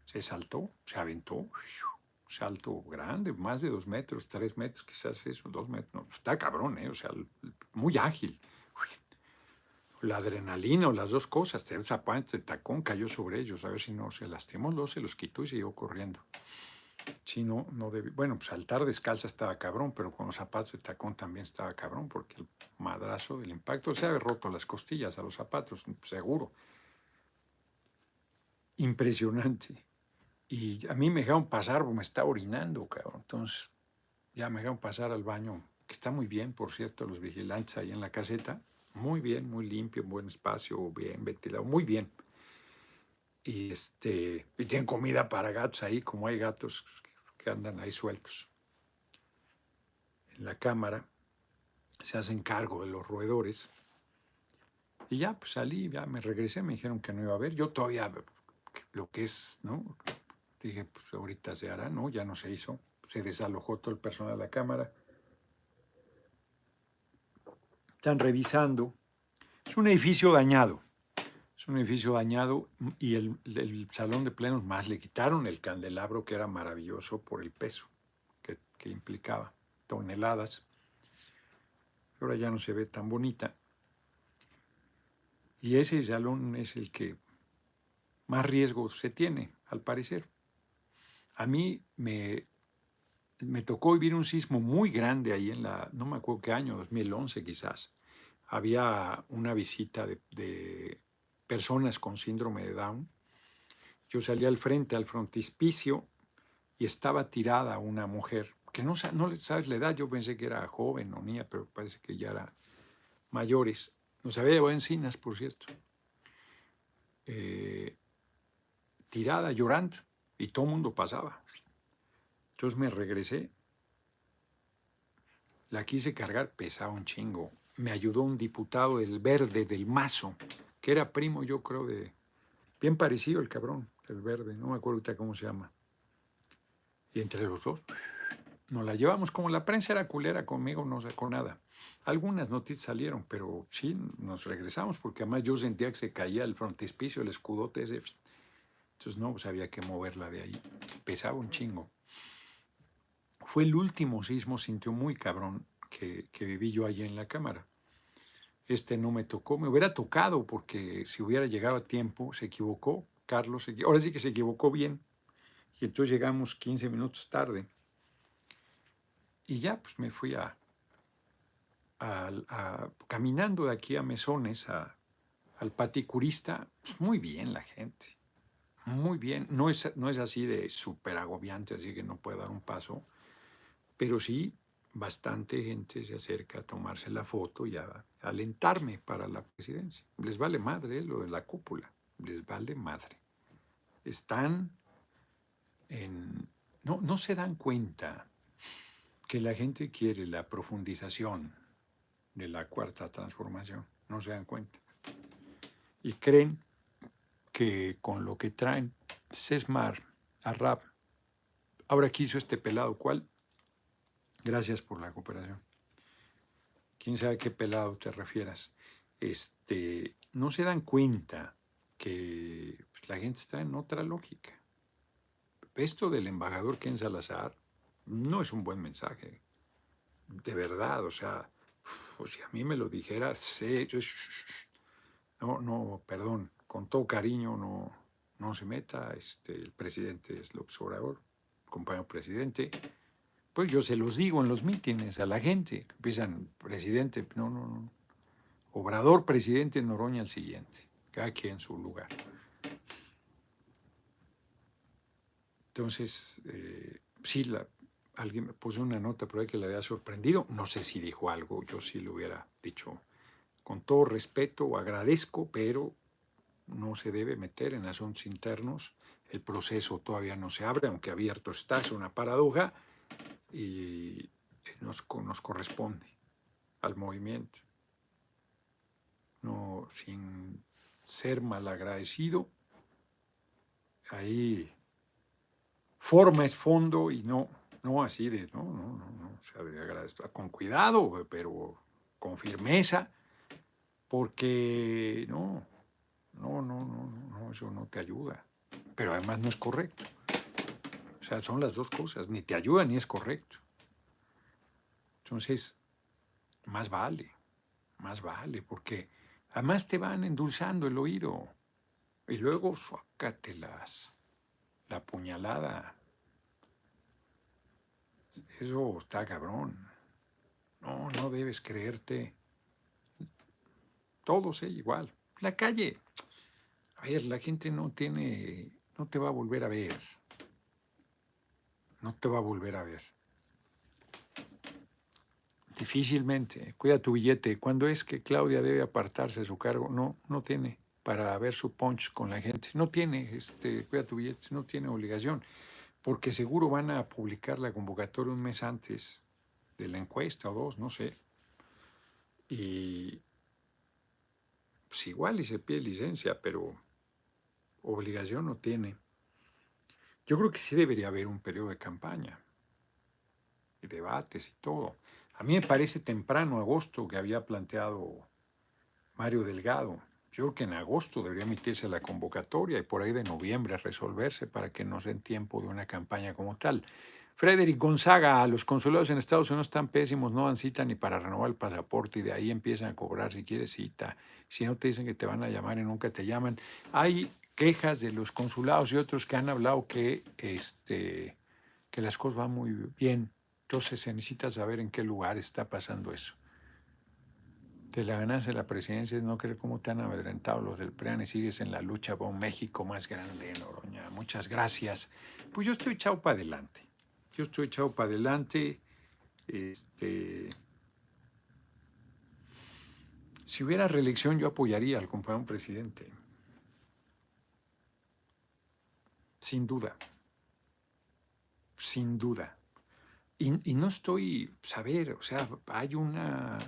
Se saltó, se aventó, salto grande, más de dos metros, tres metros, quizás eso, dos metros. está cabrón, ¿eh? O sea, muy ágil. La adrenalina o las dos cosas, el zapato, el tacón cayó sobre ellos, a ver si no se lastimó, luego se los quitó y siguió corriendo. Si no, debe, bueno, pues saltar descalza estaba cabrón, pero con los zapatos de tacón también estaba cabrón, porque el madrazo del impacto se había roto las costillas a los zapatos, seguro. Impresionante. Y a mí me dejaron pasar, me estaba orinando, cabrón. Entonces, ya me dejaron pasar al baño, que está muy bien, por cierto, los vigilantes ahí en la caseta. Muy bien, muy limpio, buen espacio, bien ventilado, muy bien. Y, este, y tienen comida para gatos ahí, como hay gatos que andan ahí sueltos. En la cámara se hacen cargo de los roedores. Y ya, pues salí, ya me regresé, me dijeron que no iba a haber. Yo todavía, lo que es, ¿no? Dije, pues ahorita se hará, ¿no? Ya no se hizo. Se desalojó todo el personal de la Cámara. Están revisando. Es un edificio dañado. Es un edificio dañado y el, salón de plenos más le quitaron el candelabro que era maravilloso por el peso que, que implicaba, toneladas. Ahora ya no se ve tan bonita. Y ese salón es el que más riesgo se tiene, al parecer. A mí me, me tocó vivir un sismo muy grande ahí en la, no me acuerdo qué año, 2011 quizás. Había una visita de, personas con síndrome de Down. Yo salí al frente, al frontispicio, y estaba tirada una mujer, que no, no sabes la edad, yo pensé que era joven o niña, pero parece que ya era mayores. Nos había llevado encinas, por cierto. Eh, tirada, llorando y todo el mundo pasaba. Entonces me regresé, la quise cargar, pesaba un chingo. Me ayudó un diputado del Verde, del Mazo, que era primo, yo creo, de. Bien parecido el cabrón, el Verde, no me acuerdo cómo se llama. Y entre los dos, nos la llevamos. Como la prensa era culera conmigo, no sacó nada. Algunas noticias salieron, pero sí, nos regresamos, porque además yo sentía que se caía el frontispicio, el escudote ese entonces no, pues había que moverla de ahí. Pesaba un chingo. Fue el último sismo, sintió muy cabrón, que, viví yo allí en la cámara. Este no me tocó, me hubiera tocado porque si hubiera llegado a tiempo, se equivocó. Carlos, ahora sí que se equivocó bien. Y entonces llegamos 15 minutos tarde. Y ya, pues me fui a, caminando de aquí a Mesones, al paticurista. Pues muy bien la gente muy bien. No es, no es así de súper agobiante, así que no puedo dar un paso, pero sí bastante gente se acerca a tomarse la foto y a, alentarme para la presidencia. Les vale madre lo de la cúpula, les vale madre. Están en... No, no se dan cuenta que la gente quiere la profundización de la cuarta transformación, no se dan cuenta. Y creen que con lo que traen Sesmar, Arrab, ahora quiso este pelado, ¿cuál? Gracias por la cooperación. quién sabe qué pelado te refieras, este, no se dan cuenta que pues, la gente está en otra lógica. Esto del embajador Ken Salazar no es un buen mensaje. De verdad, o sea, si a mí me lo dijeras, sí, no, no, perdón, con todo cariño, no, no se meta, este, el presidente es López Obrador, compañero presidente, pues yo se los digo en los mítines a la gente, empiezan, presidente, no, no, no, Obrador, presidente, Noroña el siguiente, cada quien en su lugar. Entonces, eh, sí, la, alguien me puso una nota por que le había sorprendido. No sé si dijo algo, yo sí lo hubiera dicho con todo respeto, agradezco, pero no se debe meter en asuntos internos. El proceso todavía no se abre, aunque abierto está, es una paradoja y nos, nos corresponde al movimiento. No, sin ser malagradecido, ahí forma es fondo y no, no así de, no, no, no, no, o sea, de con cuidado, pero con firmeza, porque no, no, no, no, no, eso no te ayuda, pero además no es correcto. O sea, son las dos cosas, ni te ayuda ni es correcto. Entonces, más vale, más vale, porque además te van endulzando el oído y luego suácatelas la puñalada. Eso está cabrón. No, no debes creerte. Todos es igual. La calle. A ver, la gente no tiene, no te va a volver a ver. No te va a volver a ver. Difícilmente. Cuida tu billete. ¿Cuándo es que Claudia debe apartarse de su cargo? No, no tiene para ver su punch con la gente. No tiene, este, cuida tu billete, no tiene obligación, porque seguro van a publicar la convocatoria un mes antes de la encuesta o dos, no sé. Y pues igual y se pide licencia, pero obligación no tiene. Yo creo que sí debería haber un periodo de campaña, y debates y todo. A mí me parece temprano, agosto, que había planteado Mario Delgado. Yo creo que en agosto debería emitirse la convocatoria y por ahí de noviembre resolverse para que no den tiempo de una campaña como tal. Frederick Gonzaga, los consulados en Estados Unidos están pésimos, no dan cita ni para renovar el pasaporte y de ahí empiezan a cobrar si quieres cita. Si no te dicen que te van a llamar y nunca te llaman. Hay quejas de los consulados y otros que han hablado que, este, que las cosas van muy bien. Entonces se necesita saber en qué lugar está pasando eso de la ganancia de la presidencia es no creer cómo te han amedrentado los del PREAN y sigues en la lucha por un México más grande, Noroña. Muchas gracias. Pues yo estoy echado para adelante. Yo estoy echado para adelante. Este, si hubiera reelección, yo apoyaría al compañero presidente. Sin duda. Sin duda. Y, no estoy, saber, o sea, hay una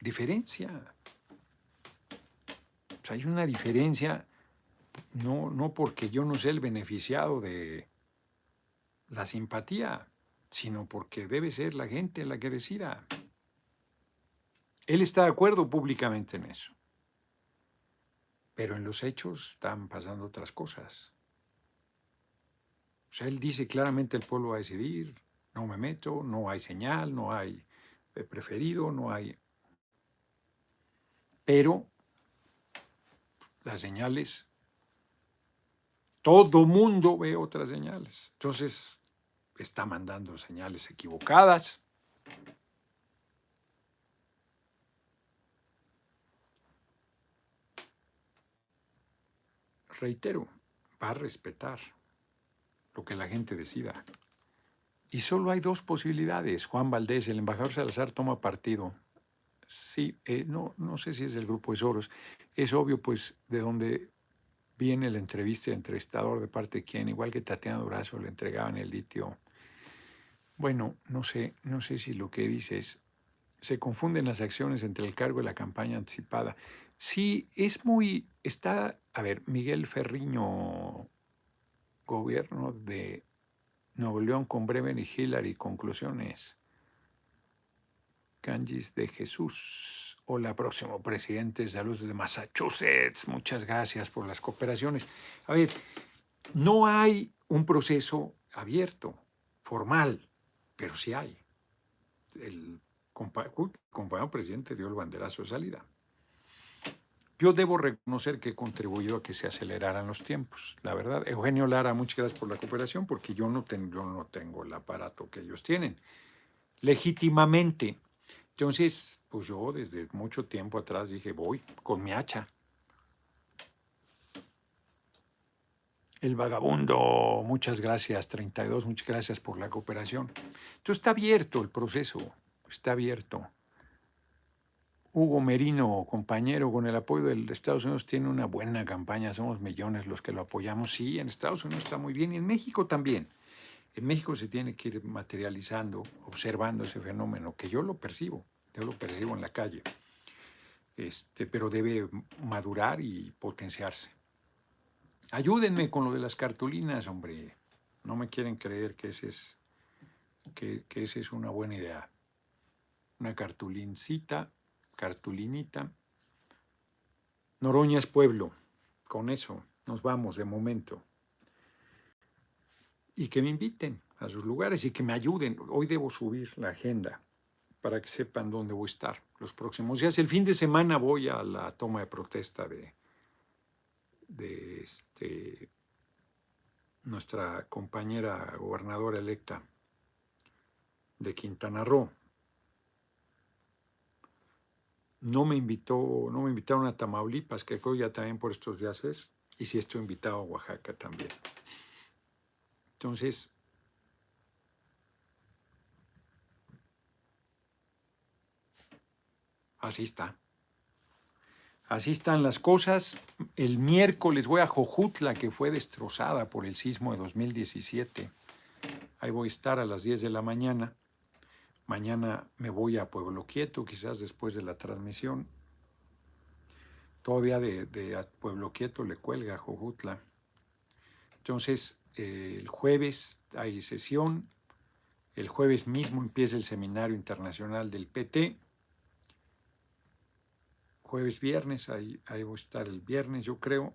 diferencia. hay una diferencia, no, no porque yo no sea el beneficiado de la simpatía, sino porque debe ser la gente la que decida. Él está de acuerdo públicamente en eso. Pero en los hechos están pasando otras cosas. Sea, él dice claramente el pueblo va a decidir, no me meto, no hay señal, no hay preferido, no hay pero las señales, todo mundo ve otras señales. Entonces, está mandando señales equivocadas. Reitero, va a respetar lo que la gente decida. Y solo hay dos posibilidades. Juan Valdés, el embajador Salazar, toma partido Sí, eh, no, no sé si es del grupo de Soros. Es obvio, pues, de dónde viene la entrevista de entrevistador de parte de quien, igual que Tatiana Durazo, le entregaban el litio. Bueno, no sé, no sé si lo que dice es, se confunden las acciones entre el cargo y la campaña anticipada. Sí, es muy, está, a ver, Miguel Ferriño, gobierno de Nuevo León con Breven y Hillary, conclusiones Arcangis de Jesús. Hola, próximo presidente. Saludos de Massachusetts. Muchas gracias por las cooperaciones. A ver, no hay un proceso abierto, formal, pero sí hay. El compañero presidente dio el banderazo de salida. Yo debo reconocer que he contribuido a que se aceleraran los tiempos, la verdad. Eugenio Lara, muchas gracias por la cooperación, porque yo no tengo, el aparato que ellos tienen. Legítimamente. Entonces, pues yo desde mucho tiempo atrás dije, voy con mi hacha. El vagabundo, muchas gracias, 32, muchas gracias por la cooperación. Entonces está abierto el proceso, está abierto. Hugo Merino, compañero, con el apoyo de Estados Unidos tiene una buena campaña, somos millones los que lo apoyamos. Sí, en Estados Unidos está muy bien y en México también. En México se tiene que ir materializando, observando ese fenómeno, que yo lo percibo, yo lo percibo en la calle, este, pero debe madurar y potenciarse. Ayúdenme con lo de las cartulinas, hombre. No me quieren creer que ese es, que, es una buena idea. Una cartulincita cartulinita. Noroña es pueblo. Con eso nos vamos de momento. Y que me inviten a sus lugares y que me ayuden. Hoy debo subir la agenda para que sepan dónde voy a estar los próximos días. El fin de semana voy a la toma de protesta de, de este, nuestra compañera gobernadora electa de Quintana Roo no me invitó, no me invitaron a Tamaulipas, que creo ya también por estos días es, y sí estoy invitado a Oaxaca también. Entonces, así está. Así están las cosas. El miércoles voy a Jojutla, que fue destrozada por el sismo de 2017. Ahí voy a estar a las 10 de la mañana. Mañana me voy a Pueblo Quieto, quizás después de la transmisión. Todavía de, Pueblo Quieto le cuelga Jojutla. Entonces, eh, el jueves hay sesión. El jueves mismo empieza el Seminario Internacional del PT. Jueves, viernes, ahí, ahí voy a estar el viernes, yo creo.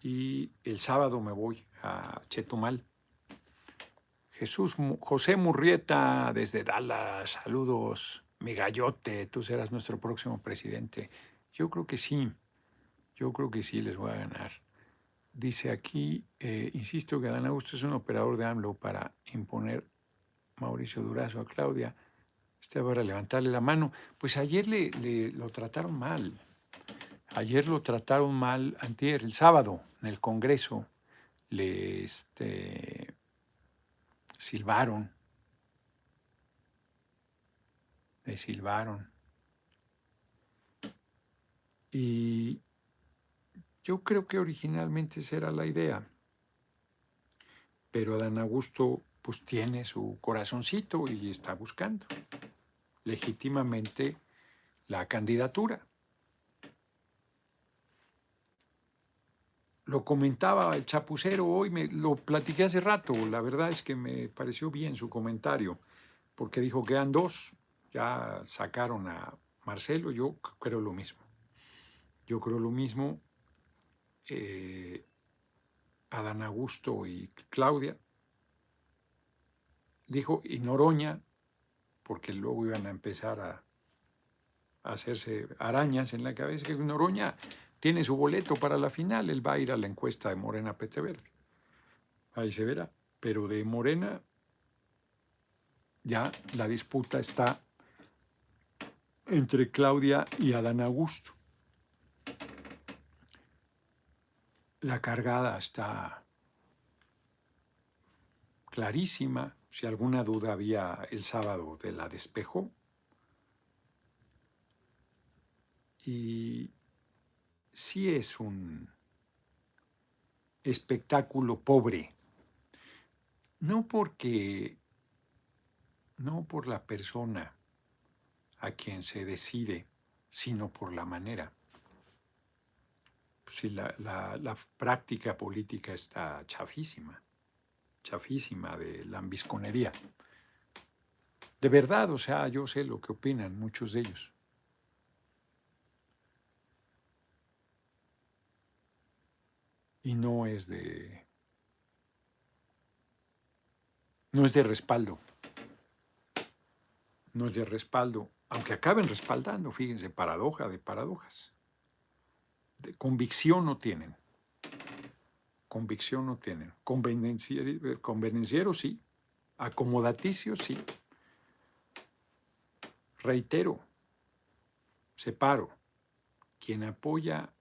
Y el sábado me voy a Chetumal Jesús José Murrieta desde Dallas, saludos. Mi gallote, tú serás nuestro próximo presidente. Yo creo que sí, yo creo que sí les voy a ganar. Dice aquí, eh, insisto que Adán Augusto es un operador de AMLO para imponer Mauricio Durazo a Claudia. Este va a levantarle la mano. Pues ayer le, le, lo trataron mal. Ayer lo trataron mal, antier, el sábado, en el Congreso. Le, este, silbaron, le silbaron. Y yo creo que originalmente esa era la idea, pero Adán Augusto pues tiene su corazoncito y está buscando legítimamente la candidatura. Lo comentaba el chapucero hoy, me, lo platiqué hace rato, la verdad es que me pareció bien su comentario, porque dijo que eran dos, ya sacaron a Marcelo, yo creo lo mismo. Yo creo lo mismo, eh, Adán Augusto y Claudia. Dijo, y Noroña, porque luego iban a empezar a, a hacerse arañas en la cabeza, que Noroña tiene su boleto para la final, él va a ir a la encuesta de Morena Peteverde. Ahí se verá. Pero de Morena ya la disputa está entre Claudia y Adán Augusto. La cargada está clarísima. Si alguna duda había el sábado de la despejo. Y sí es un espectáculo pobre. No porque, no por la persona a quien se decide, sino por la manera. Si la, la práctica política está chafísima, chafísima de lambisconería. De verdad, o sea, yo sé lo que opinan muchos de ellos. Y no es de... No es de respaldo. No es de respaldo, aunque acaben respaldando, fíjense, paradoja de paradojas. De convicción no tienen. Convicción no tienen. Convenenciero, sí. Acomodaticio sí. Reitero, separo. Quien apoya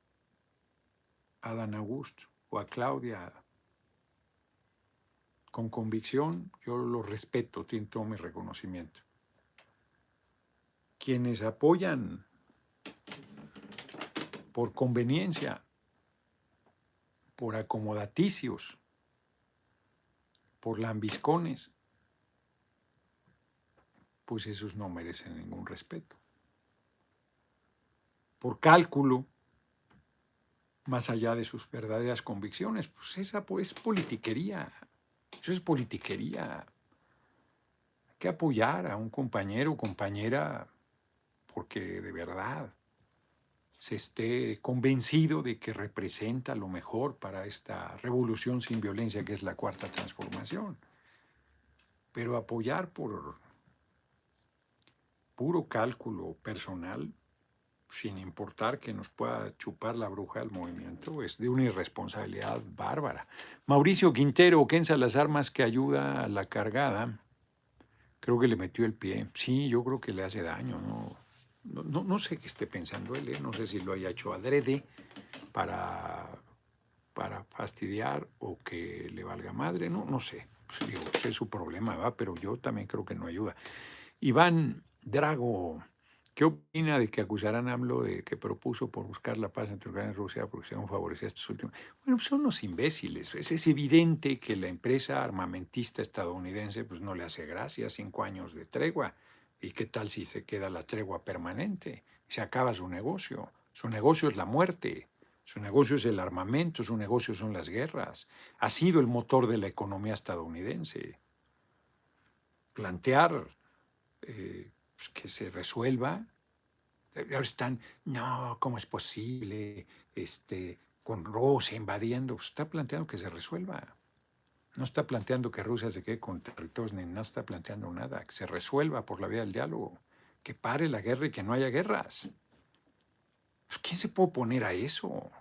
a Dan Augusto o a Claudia con convicción, yo lo respeto, tiene todo mi reconocimiento. Quienes apoyan por conveniencia, por acomodaticios, por lambiscones, pues esos no merecen ningún respeto. Por cálculo, más allá de sus verdaderas convicciones, pues esa pues, es politiquería. Eso es politiquería. Hay que apoyar a un compañero o compañera porque de verdad se esté convencido de que representa lo mejor para esta revolución sin violencia que es la cuarta transformación. Pero apoyar por puro cálculo personal, sin importar que nos pueda chupar la bruja al movimiento, es de una irresponsabilidad bárbara. Mauricio Quintero, Ken Salazar más que ayuda a la cargada, creo que le metió el pie. Sí, yo creo que le hace daño, ¿no? No, no, sé qué esté pensando él, ¿eh? no sé si lo haya hecho adrede para, para fastidiar o que le valga madre, no, no sé. Pues digo, es su problema, ¿va? pero yo también creo que no ayuda. Iván Drago, ¿qué opina de que acusarán a AMLO de que propuso por buscar la paz entre Ucrania y Rusia porque se han favorecido a estos últimos? Bueno, son los imbéciles. Es, es, evidente que la empresa armamentista estadounidense pues no le hace gracia cinco años de tregua. ¿Y qué tal si se queda la tregua permanente? Se acaba su negocio. Su negocio es la muerte. Su negocio es el armamento, su negocio son las guerras. Ha sido el motor de la economía estadounidense. Plantear eh, pues, que se resuelva. Ahora están, no, ¿cómo es posible? Este, con Rusia invadiendo. Pues, está planteando que se resuelva. No está planteando que Rusia se quede con territorios, ni no está planteando nada, que se resuelva por la vía del diálogo, que pare la guerra y que no haya guerras. Pues, ¿Quién se puede oponer a eso?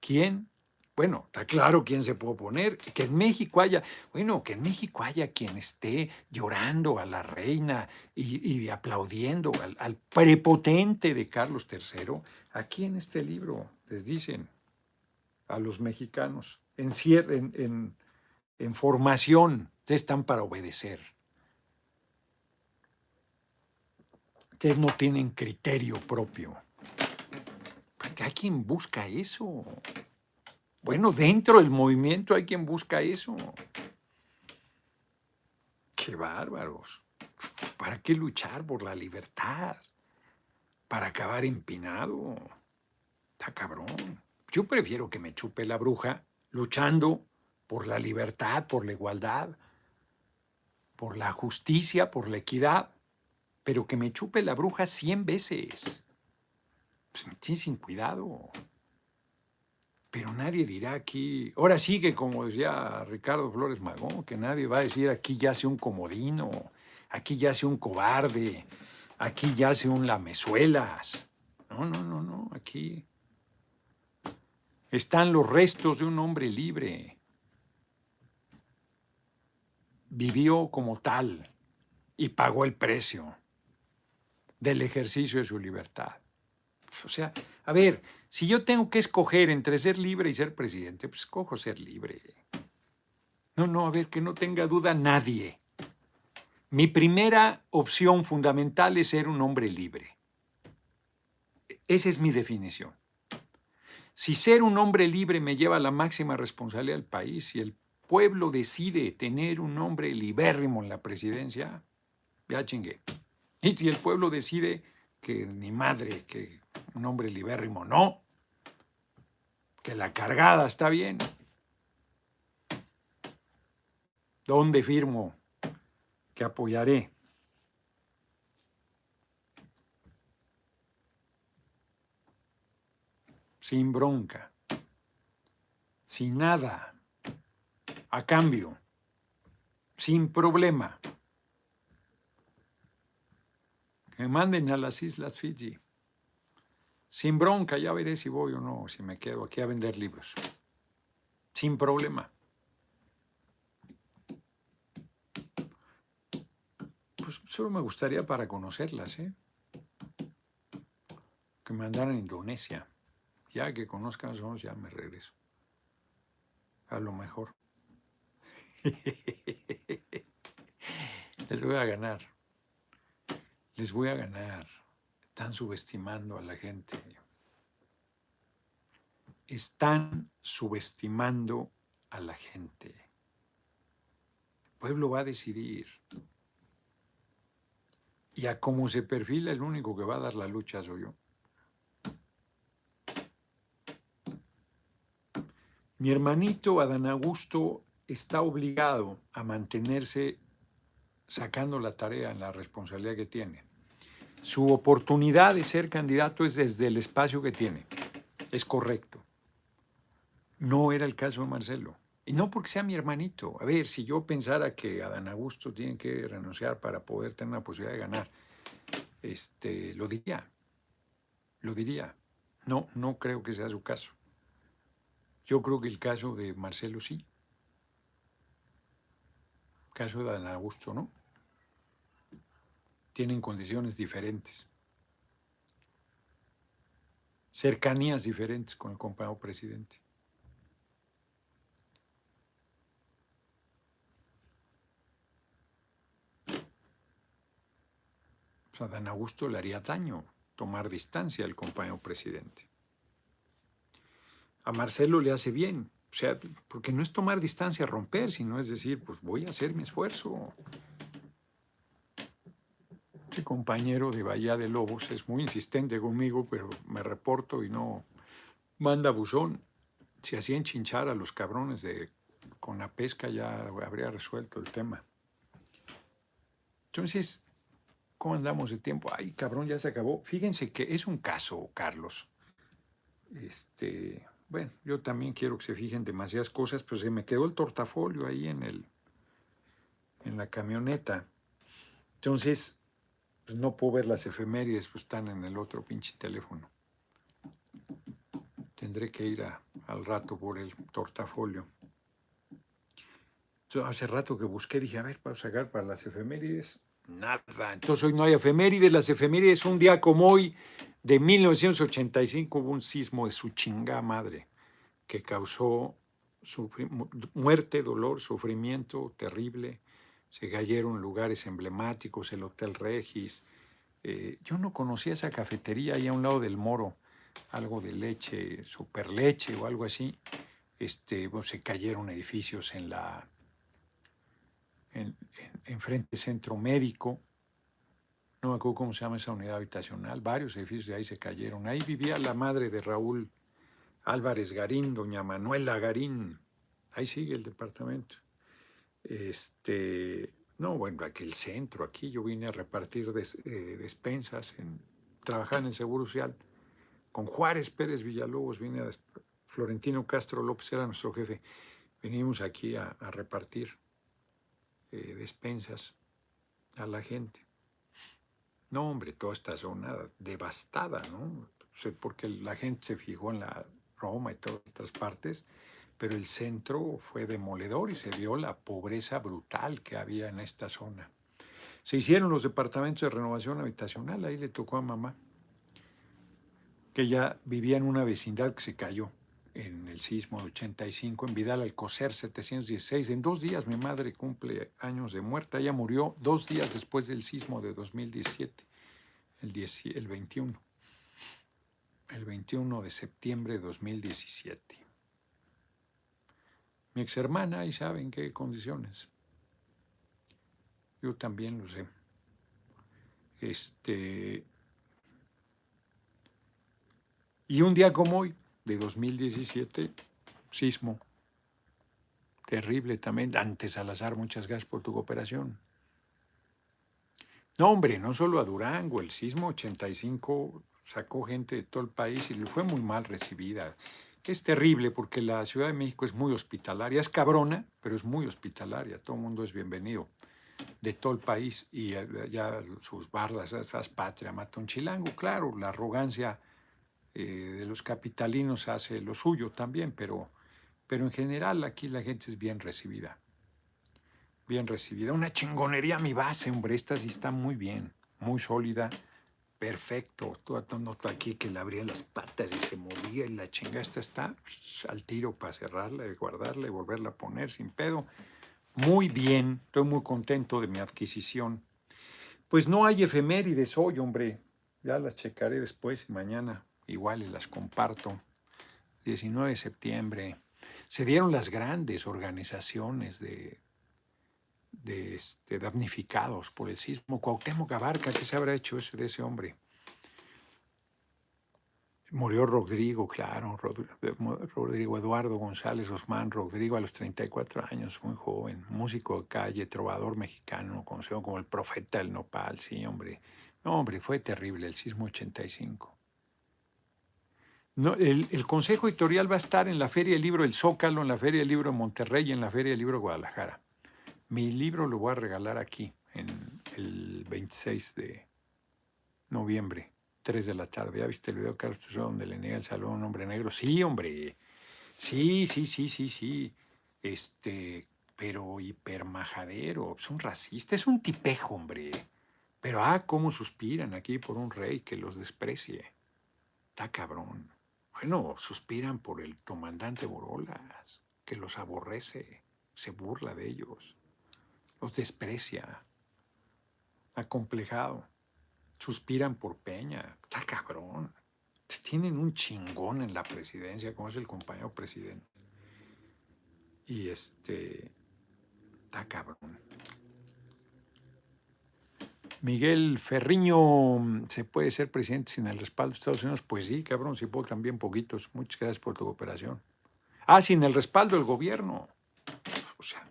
¿Quién? Bueno, está claro quién se puede oponer. Que en México haya, bueno, que en México haya quien esté llorando a la reina y, aplaudiendo al, prepotente de Carlos III. Aquí en este libro les dicen a los mexicanos, en, en, en formación, ustedes están para obedecer. Ustedes no tienen criterio propio. Hay quien busca eso. Bueno, dentro del movimiento hay quien busca eso. Qué bárbaros. ¿Para qué luchar por la libertad? Para acabar empinado. Está cabrón. Yo prefiero que me chupe la bruja luchando por la libertad, por la igualdad, por la justicia, por la equidad, pero que me chupe la bruja cien veces. Pues sí, sin cuidado. Pero nadie dirá aquí, ahora sí que como decía Ricardo Flores Magón, que nadie va a decir aquí ya yace un comodino, aquí ya yace un cobarde, aquí ya yace un lamezuelas. No, no, no, no, aquí están los restos de un hombre libre. Vivió como tal y pagó el precio del ejercicio de su libertad. O sea, a ver, si yo tengo que escoger entre ser libre y ser presidente, pues escojo ser libre. No, no, a ver, que no tenga duda nadie. Mi primera opción fundamental es ser un hombre libre. Esa es mi definición. Si ser un hombre libre me lleva a la máxima responsabilidad del país y el pueblo decide tener un hombre libérrimo en la presidencia, ya chingué. Y si el pueblo decide que ni madre, que un hombre libérrimo no, que la cargada está bien, ¿dónde firmo que apoyaré. Sin bronca, sin nada, a cambio, sin problema. Que manden a las Islas Fiji. Sin bronca, ya veré si voy o no, si me quedo aquí a vender libros. Sin problema. Pues solo me gustaría para conocerlas, ¿eh? Que me andaran a Indonesia. Ya que conozcan somos, ya me regreso. A lo mejor. Les voy a ganar. Les voy a ganar. Están subestimando a la gente. Están subestimando a la gente. El pueblo va a decidir. Y a cómo se perfila, el único que va a dar la lucha soy yo. Mi hermanito Adán Augusto está obligado a mantenerse sacando la tarea en la responsabilidad que tiene. Su oportunidad de ser candidato es desde el espacio que tiene. Es correcto. No era el caso de Marcelo. Y no porque sea mi hermanito. A ver, si yo pensara que Adán Augusto tiene que renunciar para poder tener una posibilidad de ganar, este, lo diría. Lo diría. No, no creo que sea su caso. Yo creo que el caso de Marcelo sí. El caso de Adán Augusto no tienen condiciones diferentes, cercanías diferentes con el compañero presidente. A Dan Augusto le haría daño tomar distancia al compañero presidente. A Marcelo le hace bien, o sea, porque no es tomar distancia, romper, sino es decir, pues voy a hacer mi esfuerzo, este compañero de Bahía de Lobos es muy insistente conmigo, pero me reporto y no manda buzón. Si hacían chinchar a los cabrones de con la pesca ya habría resuelto el tema. Entonces, ¿cómo andamos de tiempo? Ay, cabrón, ya se acabó. Fíjense que es un caso, Carlos. Este, bueno, yo también quiero que se fijen demasiadas cosas, pero se me quedó el tortafolio ahí en el en la camioneta. Entonces, pues, no puedo ver las efemérides, pues están en el otro pinche teléfono. Tendré que ir al rato por el tortafolio. hace rato que busqué, dije, a ver, para sacar para las efemérides. Nada. Entonces hoy no hay efemérides. Las efemérides, un día como hoy, de 1985, hubo un sismo de su chingada madre que causó muerte, dolor, sufrimiento terrible se cayeron lugares emblemáticos, el Hotel Regis. Eh, yo no conocía esa cafetería ahí a un lado del Moro, algo de leche, super leche o algo así. Este, se cayeron edificios en la en, frente centro médico, no me acuerdo cómo se llama esa unidad habitacional, varios edificios de ahí se cayeron. Ahí vivía la madre de Raúl Álvarez Garín, doña Manuela Garín. Ahí sigue el departamento. Este, no, bueno, aquel centro, aquí yo vine a repartir eh, despensas, en, trabajar en el Seguro Social. Con Juárez Pérez Villalobos, vine Florentino Castro López era nuestro jefe. Venimos aquí a, repartir eh, despensas a la gente. No, hombre, toda esta zona devastada, ¿no? Porque la gente se fijó en la Roma y todas otras partes pero el centro fue demoledor y se vio la pobreza brutal que había en esta zona. Se hicieron los departamentos de renovación habitacional, ahí le tocó a mamá, que ya vivía en una vecindad que se cayó en el sismo de 85, en Vidal Alcocer 716. En dos días mi madre cumple años de muerta, ella murió dos días después del sismo de 2017, el, el 21, el 21 de septiembre de 2017 ex hermana y saben qué condiciones. Yo también lo sé. Este. Y un día como hoy, de 2017, sismo. Terrible también. Antes, Salazar, muchas gracias por tu cooperación. No, hombre, no solo a Durango, el sismo 85 sacó gente de todo el país y le fue muy mal recibida. Es terrible porque la Ciudad de México es muy hospitalaria, es cabrona, pero es muy hospitalaria, todo el mundo es bienvenido de todo el país y ya sus bardas, esas patria, mata un chilango, claro, la arrogancia eh, de los capitalinos hace lo suyo también, pero, pero en general aquí la gente es bien recibida, bien recibida. Una chingonería mi base, hombre, esta sí está muy bien, muy sólida, perfecto. Tú noto aquí que le abría las patas y se movía y la chinga esta está al tiro para cerrarla, guardarla y volverla a poner sin pedo. Muy bien, estoy muy contento de mi adquisición. Pues no hay efemérides hoy, hombre. Ya las checaré después y mañana igual y las comparto. 19 de septiembre. Se dieron las grandes organizaciones de, de este, damnificados por el sismo. Cuauhtémoc Abarca, ¿qué se habrá hecho ese, de ese hombre? Murió Rodrigo, claro, Rodrigo Eduardo González Osman, Rodrigo a los 34 años, muy joven, músico de calle, trovador mexicano, conocido como el profeta del nopal, sí, hombre. No, hombre, fue terrible el sismo 85. No, el, el, Consejo Editorial va a estar en la Feria del Libro El Zócalo, en la Feria del Libro de Monterrey y en la Feria del Libro de Guadalajara. Mi libro lo voy a regalar aquí, en el 26 de noviembre. 3 de la tarde. ¿Ya viste el video, Carlos donde le niega el salón a un hombre negro? Sí, hombre. Sí, sí, sí, sí, sí. Este, pero hipermajadero. Es un racista, es un tipejo, hombre. Pero, ah, cómo suspiran aquí por un rey que los desprecie. Está cabrón. Bueno, suspiran por el comandante Borolas, que los aborrece, se burla de ellos, los desprecia, acomplejado suspiran por Peña. Está cabrón. Tienen un chingón en la presidencia, como es el compañero presidente. Y este. Está cabrón. Miguel Ferriño, ¿se puede ser presidente sin el respaldo de Estados Unidos? Pues sí, cabrón, sí puedo también poquitos. Muchas gracias por tu cooperación. Ah, sin el respaldo del gobierno. O sea,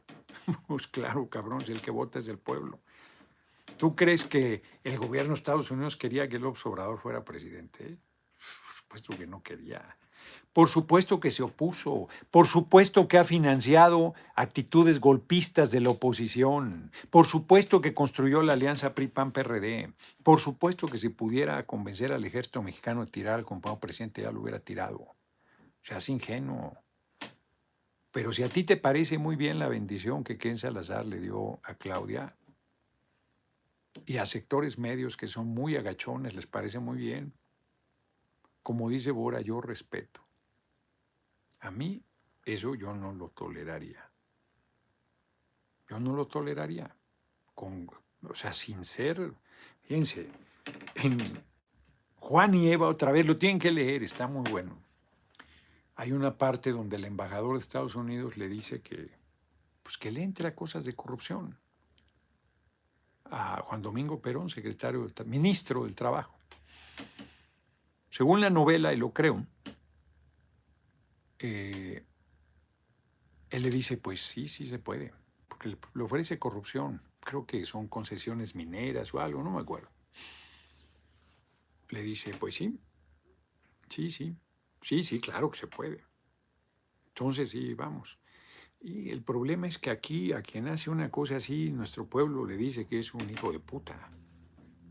pues claro, cabrón, si el que vota es el pueblo. ¿Tú crees que el gobierno de Estados Unidos quería que López Obrador fuera presidente? Por supuesto que no quería. Por supuesto que se opuso. Por supuesto que ha financiado actitudes golpistas de la oposición. Por supuesto que construyó la alianza PRI-PAN-PRD. Por supuesto que si pudiera convencer al ejército mexicano de tirar al compañero presidente ya lo hubiera tirado. O sea, es ingenuo. Pero si a ti te parece muy bien la bendición que Ken Salazar le dio a Claudia, y a sectores medios que son muy agachones les parece muy bien. Como dice Bora, yo respeto. A mí eso yo no lo toleraría. Yo no lo toleraría. Con, o sea, sin ser, fíjense, en Juan y Eva otra vez lo tienen que leer, está muy bueno. Hay una parte donde el embajador de Estados Unidos le dice que, pues que le entra cosas de corrupción a Juan Domingo Perón, secretario, del, ministro del Trabajo. Según la novela, y lo creo, eh, él le dice, pues sí, sí se puede, porque le ofrece corrupción. Creo que son concesiones mineras o algo, no me acuerdo. Le dice, pues sí, sí, sí, sí, sí, claro que se puede. Entonces sí, vamos. Y el problema es que aquí a quien hace una cosa así, nuestro pueblo le dice que es un hijo de puta.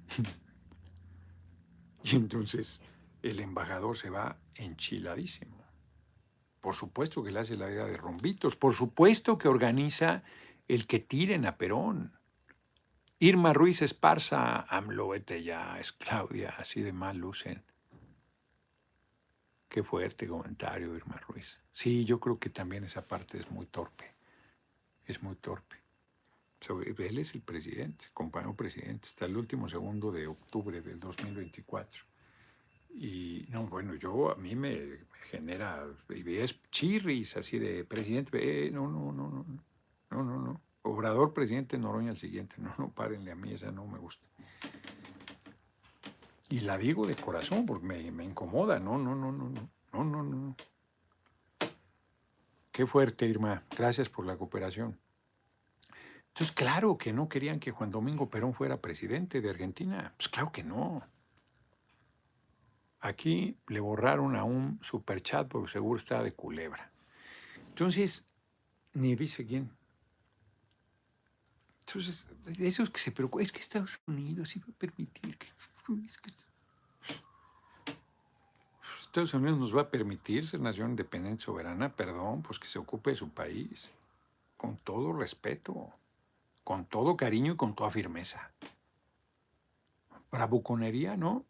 y entonces el embajador se va enchiladísimo. Por supuesto que le hace la vida de rombitos, por supuesto que organiza el que tiren a Perón. Irma Ruiz Esparza, AMLO, ya, es Claudia, así de mal lucen. Qué fuerte comentario, Irma Ruiz. Sí, yo creo que también esa parte es muy torpe. Es muy torpe. él es el presidente, compañero presidente, hasta el último segundo de octubre del 2024. Y no, bueno, yo a mí me, genera es chirris así de presidente. Eh, no, no, no, no, no, no, no. Obrador, presidente, Noroña el siguiente. No, no, párenle a mí, esa no me gusta. Y la digo de corazón porque me, incomoda. No, no, no, no, no, no, no, no. Qué fuerte, Irma. Gracias por la cooperación. Entonces, claro que no querían que Juan Domingo Perón fuera presidente de Argentina. Pues claro que no. Aquí le borraron a un superchat porque seguro estaba de culebra. Entonces, ni dice quién. Entonces, esos que se preocupan, es que Estados Unidos iba a permitir que, Estados Unidos nos va a permitir ser nación independiente soberana, perdón, pues que se ocupe de su país, con todo respeto con todo cariño y con toda firmeza. Bravuconería, no,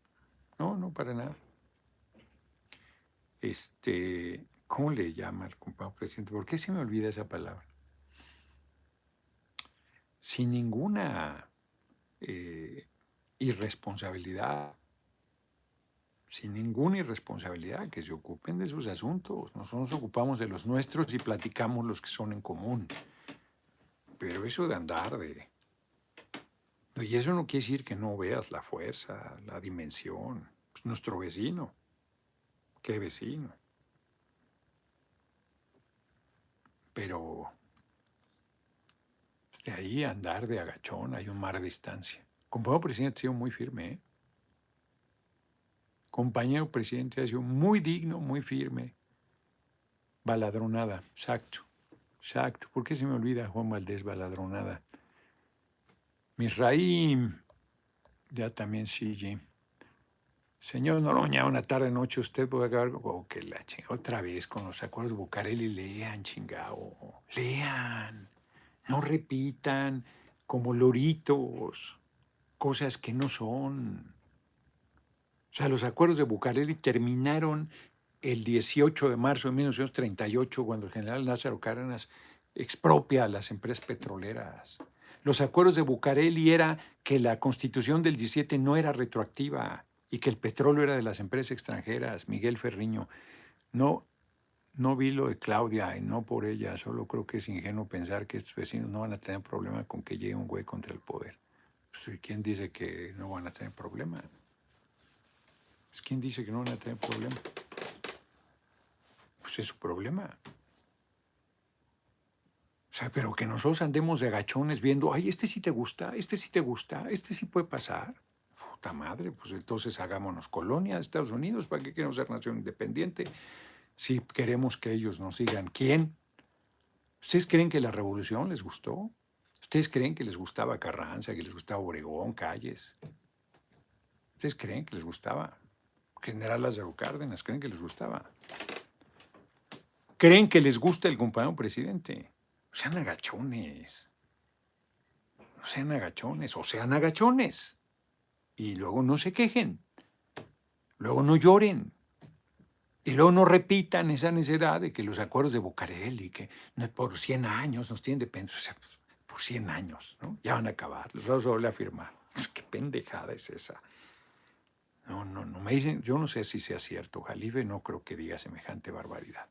no, no, para nada. Este, ¿cómo le llama el compañero presidente? ¿Por qué se me olvida esa palabra? Sin ninguna eh, irresponsabilidad, sin ninguna irresponsabilidad, que se ocupen de sus asuntos. Nosotros nos ocupamos de los nuestros y platicamos los que son en común. Pero eso de andar de... Y eso no quiere decir que no veas la fuerza, la dimensión. Pues nuestro vecino. ¿Qué vecino? Pero de ahí andar de agachón hay un mar de distancia. Compañero presidente ha sido muy firme. ¿eh? Compañero presidente ha sido muy digno, muy firme. Baladronada, exacto. Exacto. ¿Por qué se me olvida Juan Valdés Baladronada? Misraim, ya también sigue. Señor Noroña, una tarde noche usted puede acabar oh, que la otra vez con los acuerdos Bucareli, lean, chingao, lean, no repitan como loritos, cosas que no son. O sea, los acuerdos de Bucareli terminaron el 18 de marzo de 1938, cuando el general Lázaro Cárdenas expropia a las empresas petroleras. Los acuerdos de Bucareli era que la constitución del 17 no era retroactiva y que el petróleo era de las empresas extranjeras. Miguel Ferriño, no, no vi lo de Claudia y no por ella, solo creo que es ingenuo pensar que estos vecinos no van a tener problema con que llegue un güey contra el poder. Pues, ¿Quién dice que no van a tener problema? Pues, ¿Quién dice que no van a tener problema? pues es su problema. O sea, pero que nosotros andemos de agachones viendo, ay, este sí te gusta, este sí te gusta, este sí puede pasar. Puta madre, pues entonces hagámonos colonia de Estados Unidos, ¿para qué queremos ser nación independiente? Si queremos que ellos nos sigan, ¿quién? ¿Ustedes creen que la revolución les gustó? ¿Ustedes creen que les gustaba Carranza, que les gustaba Obregón, Calles? ¿Ustedes creen que les gustaba? General Lázaro Cárdenas, ¿creen que les gustaba? creen que les gusta el compañero presidente. Sean agachones. No sean agachones, o sean agachones. Y luego no se quejen. Luego no lloren. Y luego no repitan esa necesidad de que los acuerdos de Bucareli, que por 100 años nos tienen de pensar, por 100 años, ¿no? Ya van a acabar, los vamos a volver a. ¿Qué pendejada es esa? No, no, no me dicen, yo no sé si sea cierto. Jalife no creo que diga semejante barbaridad.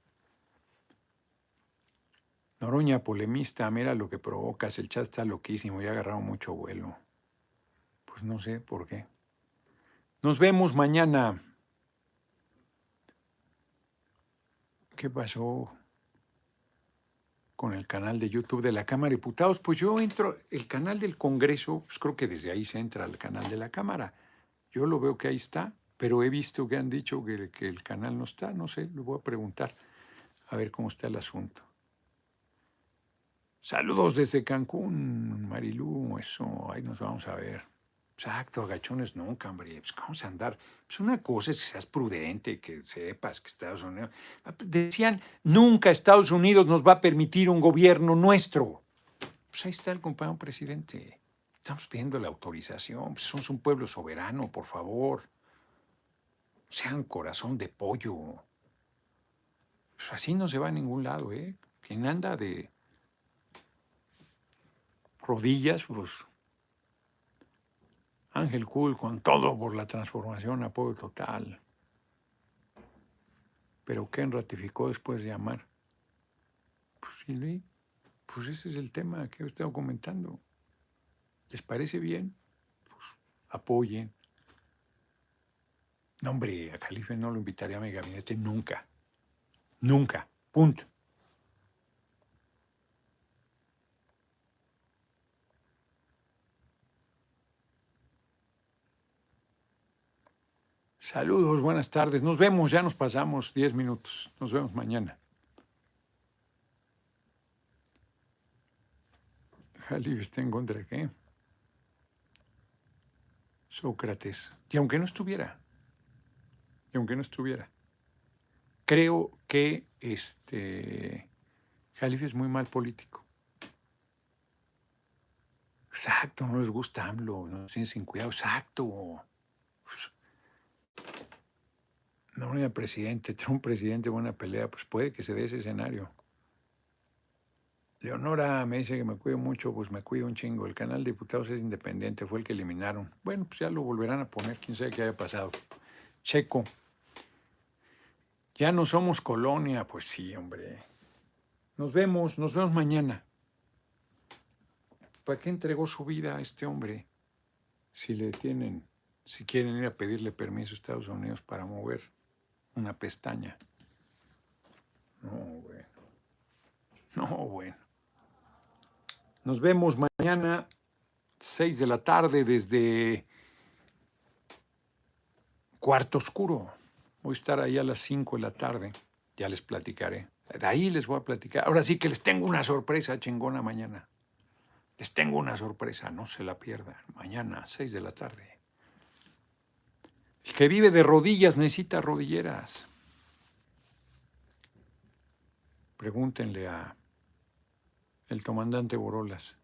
Noroña, polemista, mira lo que provocas, el chat está loquísimo y ha agarrado mucho vuelo. Pues no sé por qué. Nos vemos mañana. ¿Qué pasó con el canal de YouTube de la Cámara de Diputados? Pues yo entro, el canal del Congreso, pues creo que desde ahí se entra al canal de la Cámara. Yo lo veo que ahí está, pero he visto que han dicho que, el canal no está, no sé, le voy a preguntar a ver cómo está el asunto. Saludos desde Cancún, Marilú, eso, ahí nos vamos a ver. Exacto, agachones nunca, hombre, pues vamos a andar. Pues una cosa es que seas prudente, que sepas que Estados Unidos... Decían, nunca Estados Unidos nos va a permitir un gobierno nuestro. Pues ahí está el compañero presidente. Estamos pidiendo la autorización. Pues somos un pueblo soberano, por favor. Sean corazón de pollo. Pues así no se va a ningún lado, ¿eh? Quien anda de rodillas, pues Ángel Cool con todo por la transformación, apoyo total. Pero ¿quién ratificó después de amar? Pues sí, pues ese es el tema que he estado comentando. ¿Les parece bien? Pues apoyen. No, hombre, a Calife no lo invitaría a mi gabinete nunca. Nunca. Punto. Saludos, buenas tardes. Nos vemos, ya nos pasamos 10 minutos. Nos vemos mañana. Jalib está en contra qué? Sócrates. Y aunque no estuviera, y aunque no estuviera, creo que este Jalif es muy mal político. Exacto, no les gusta AMLO, no tienen sin cuidado, exacto. No era presidente, un presidente, buena pelea, pues puede que se dé ese escenario. Leonora me dice que me cuido mucho, pues me cuido un chingo. El canal de diputados es independiente, fue el que eliminaron. Bueno, pues ya lo volverán a poner, quién sabe qué haya pasado. Checo. Ya no somos colonia, pues sí, hombre. Nos vemos, nos vemos mañana. ¿Para qué entregó su vida a este hombre? Si le tienen, si quieren ir a pedirle permiso a Estados Unidos para mover una pestaña. No, bueno. No, bueno. Nos vemos mañana, 6 de la tarde, desde Cuarto Oscuro. Voy a estar ahí a las 5 de la tarde. Ya les platicaré. De ahí les voy a platicar. Ahora sí que les tengo una sorpresa chingona mañana. Les tengo una sorpresa, no se la pierdan. Mañana, 6 de la tarde. El que vive de rodillas necesita rodilleras. Pregúntenle a el comandante Borolas.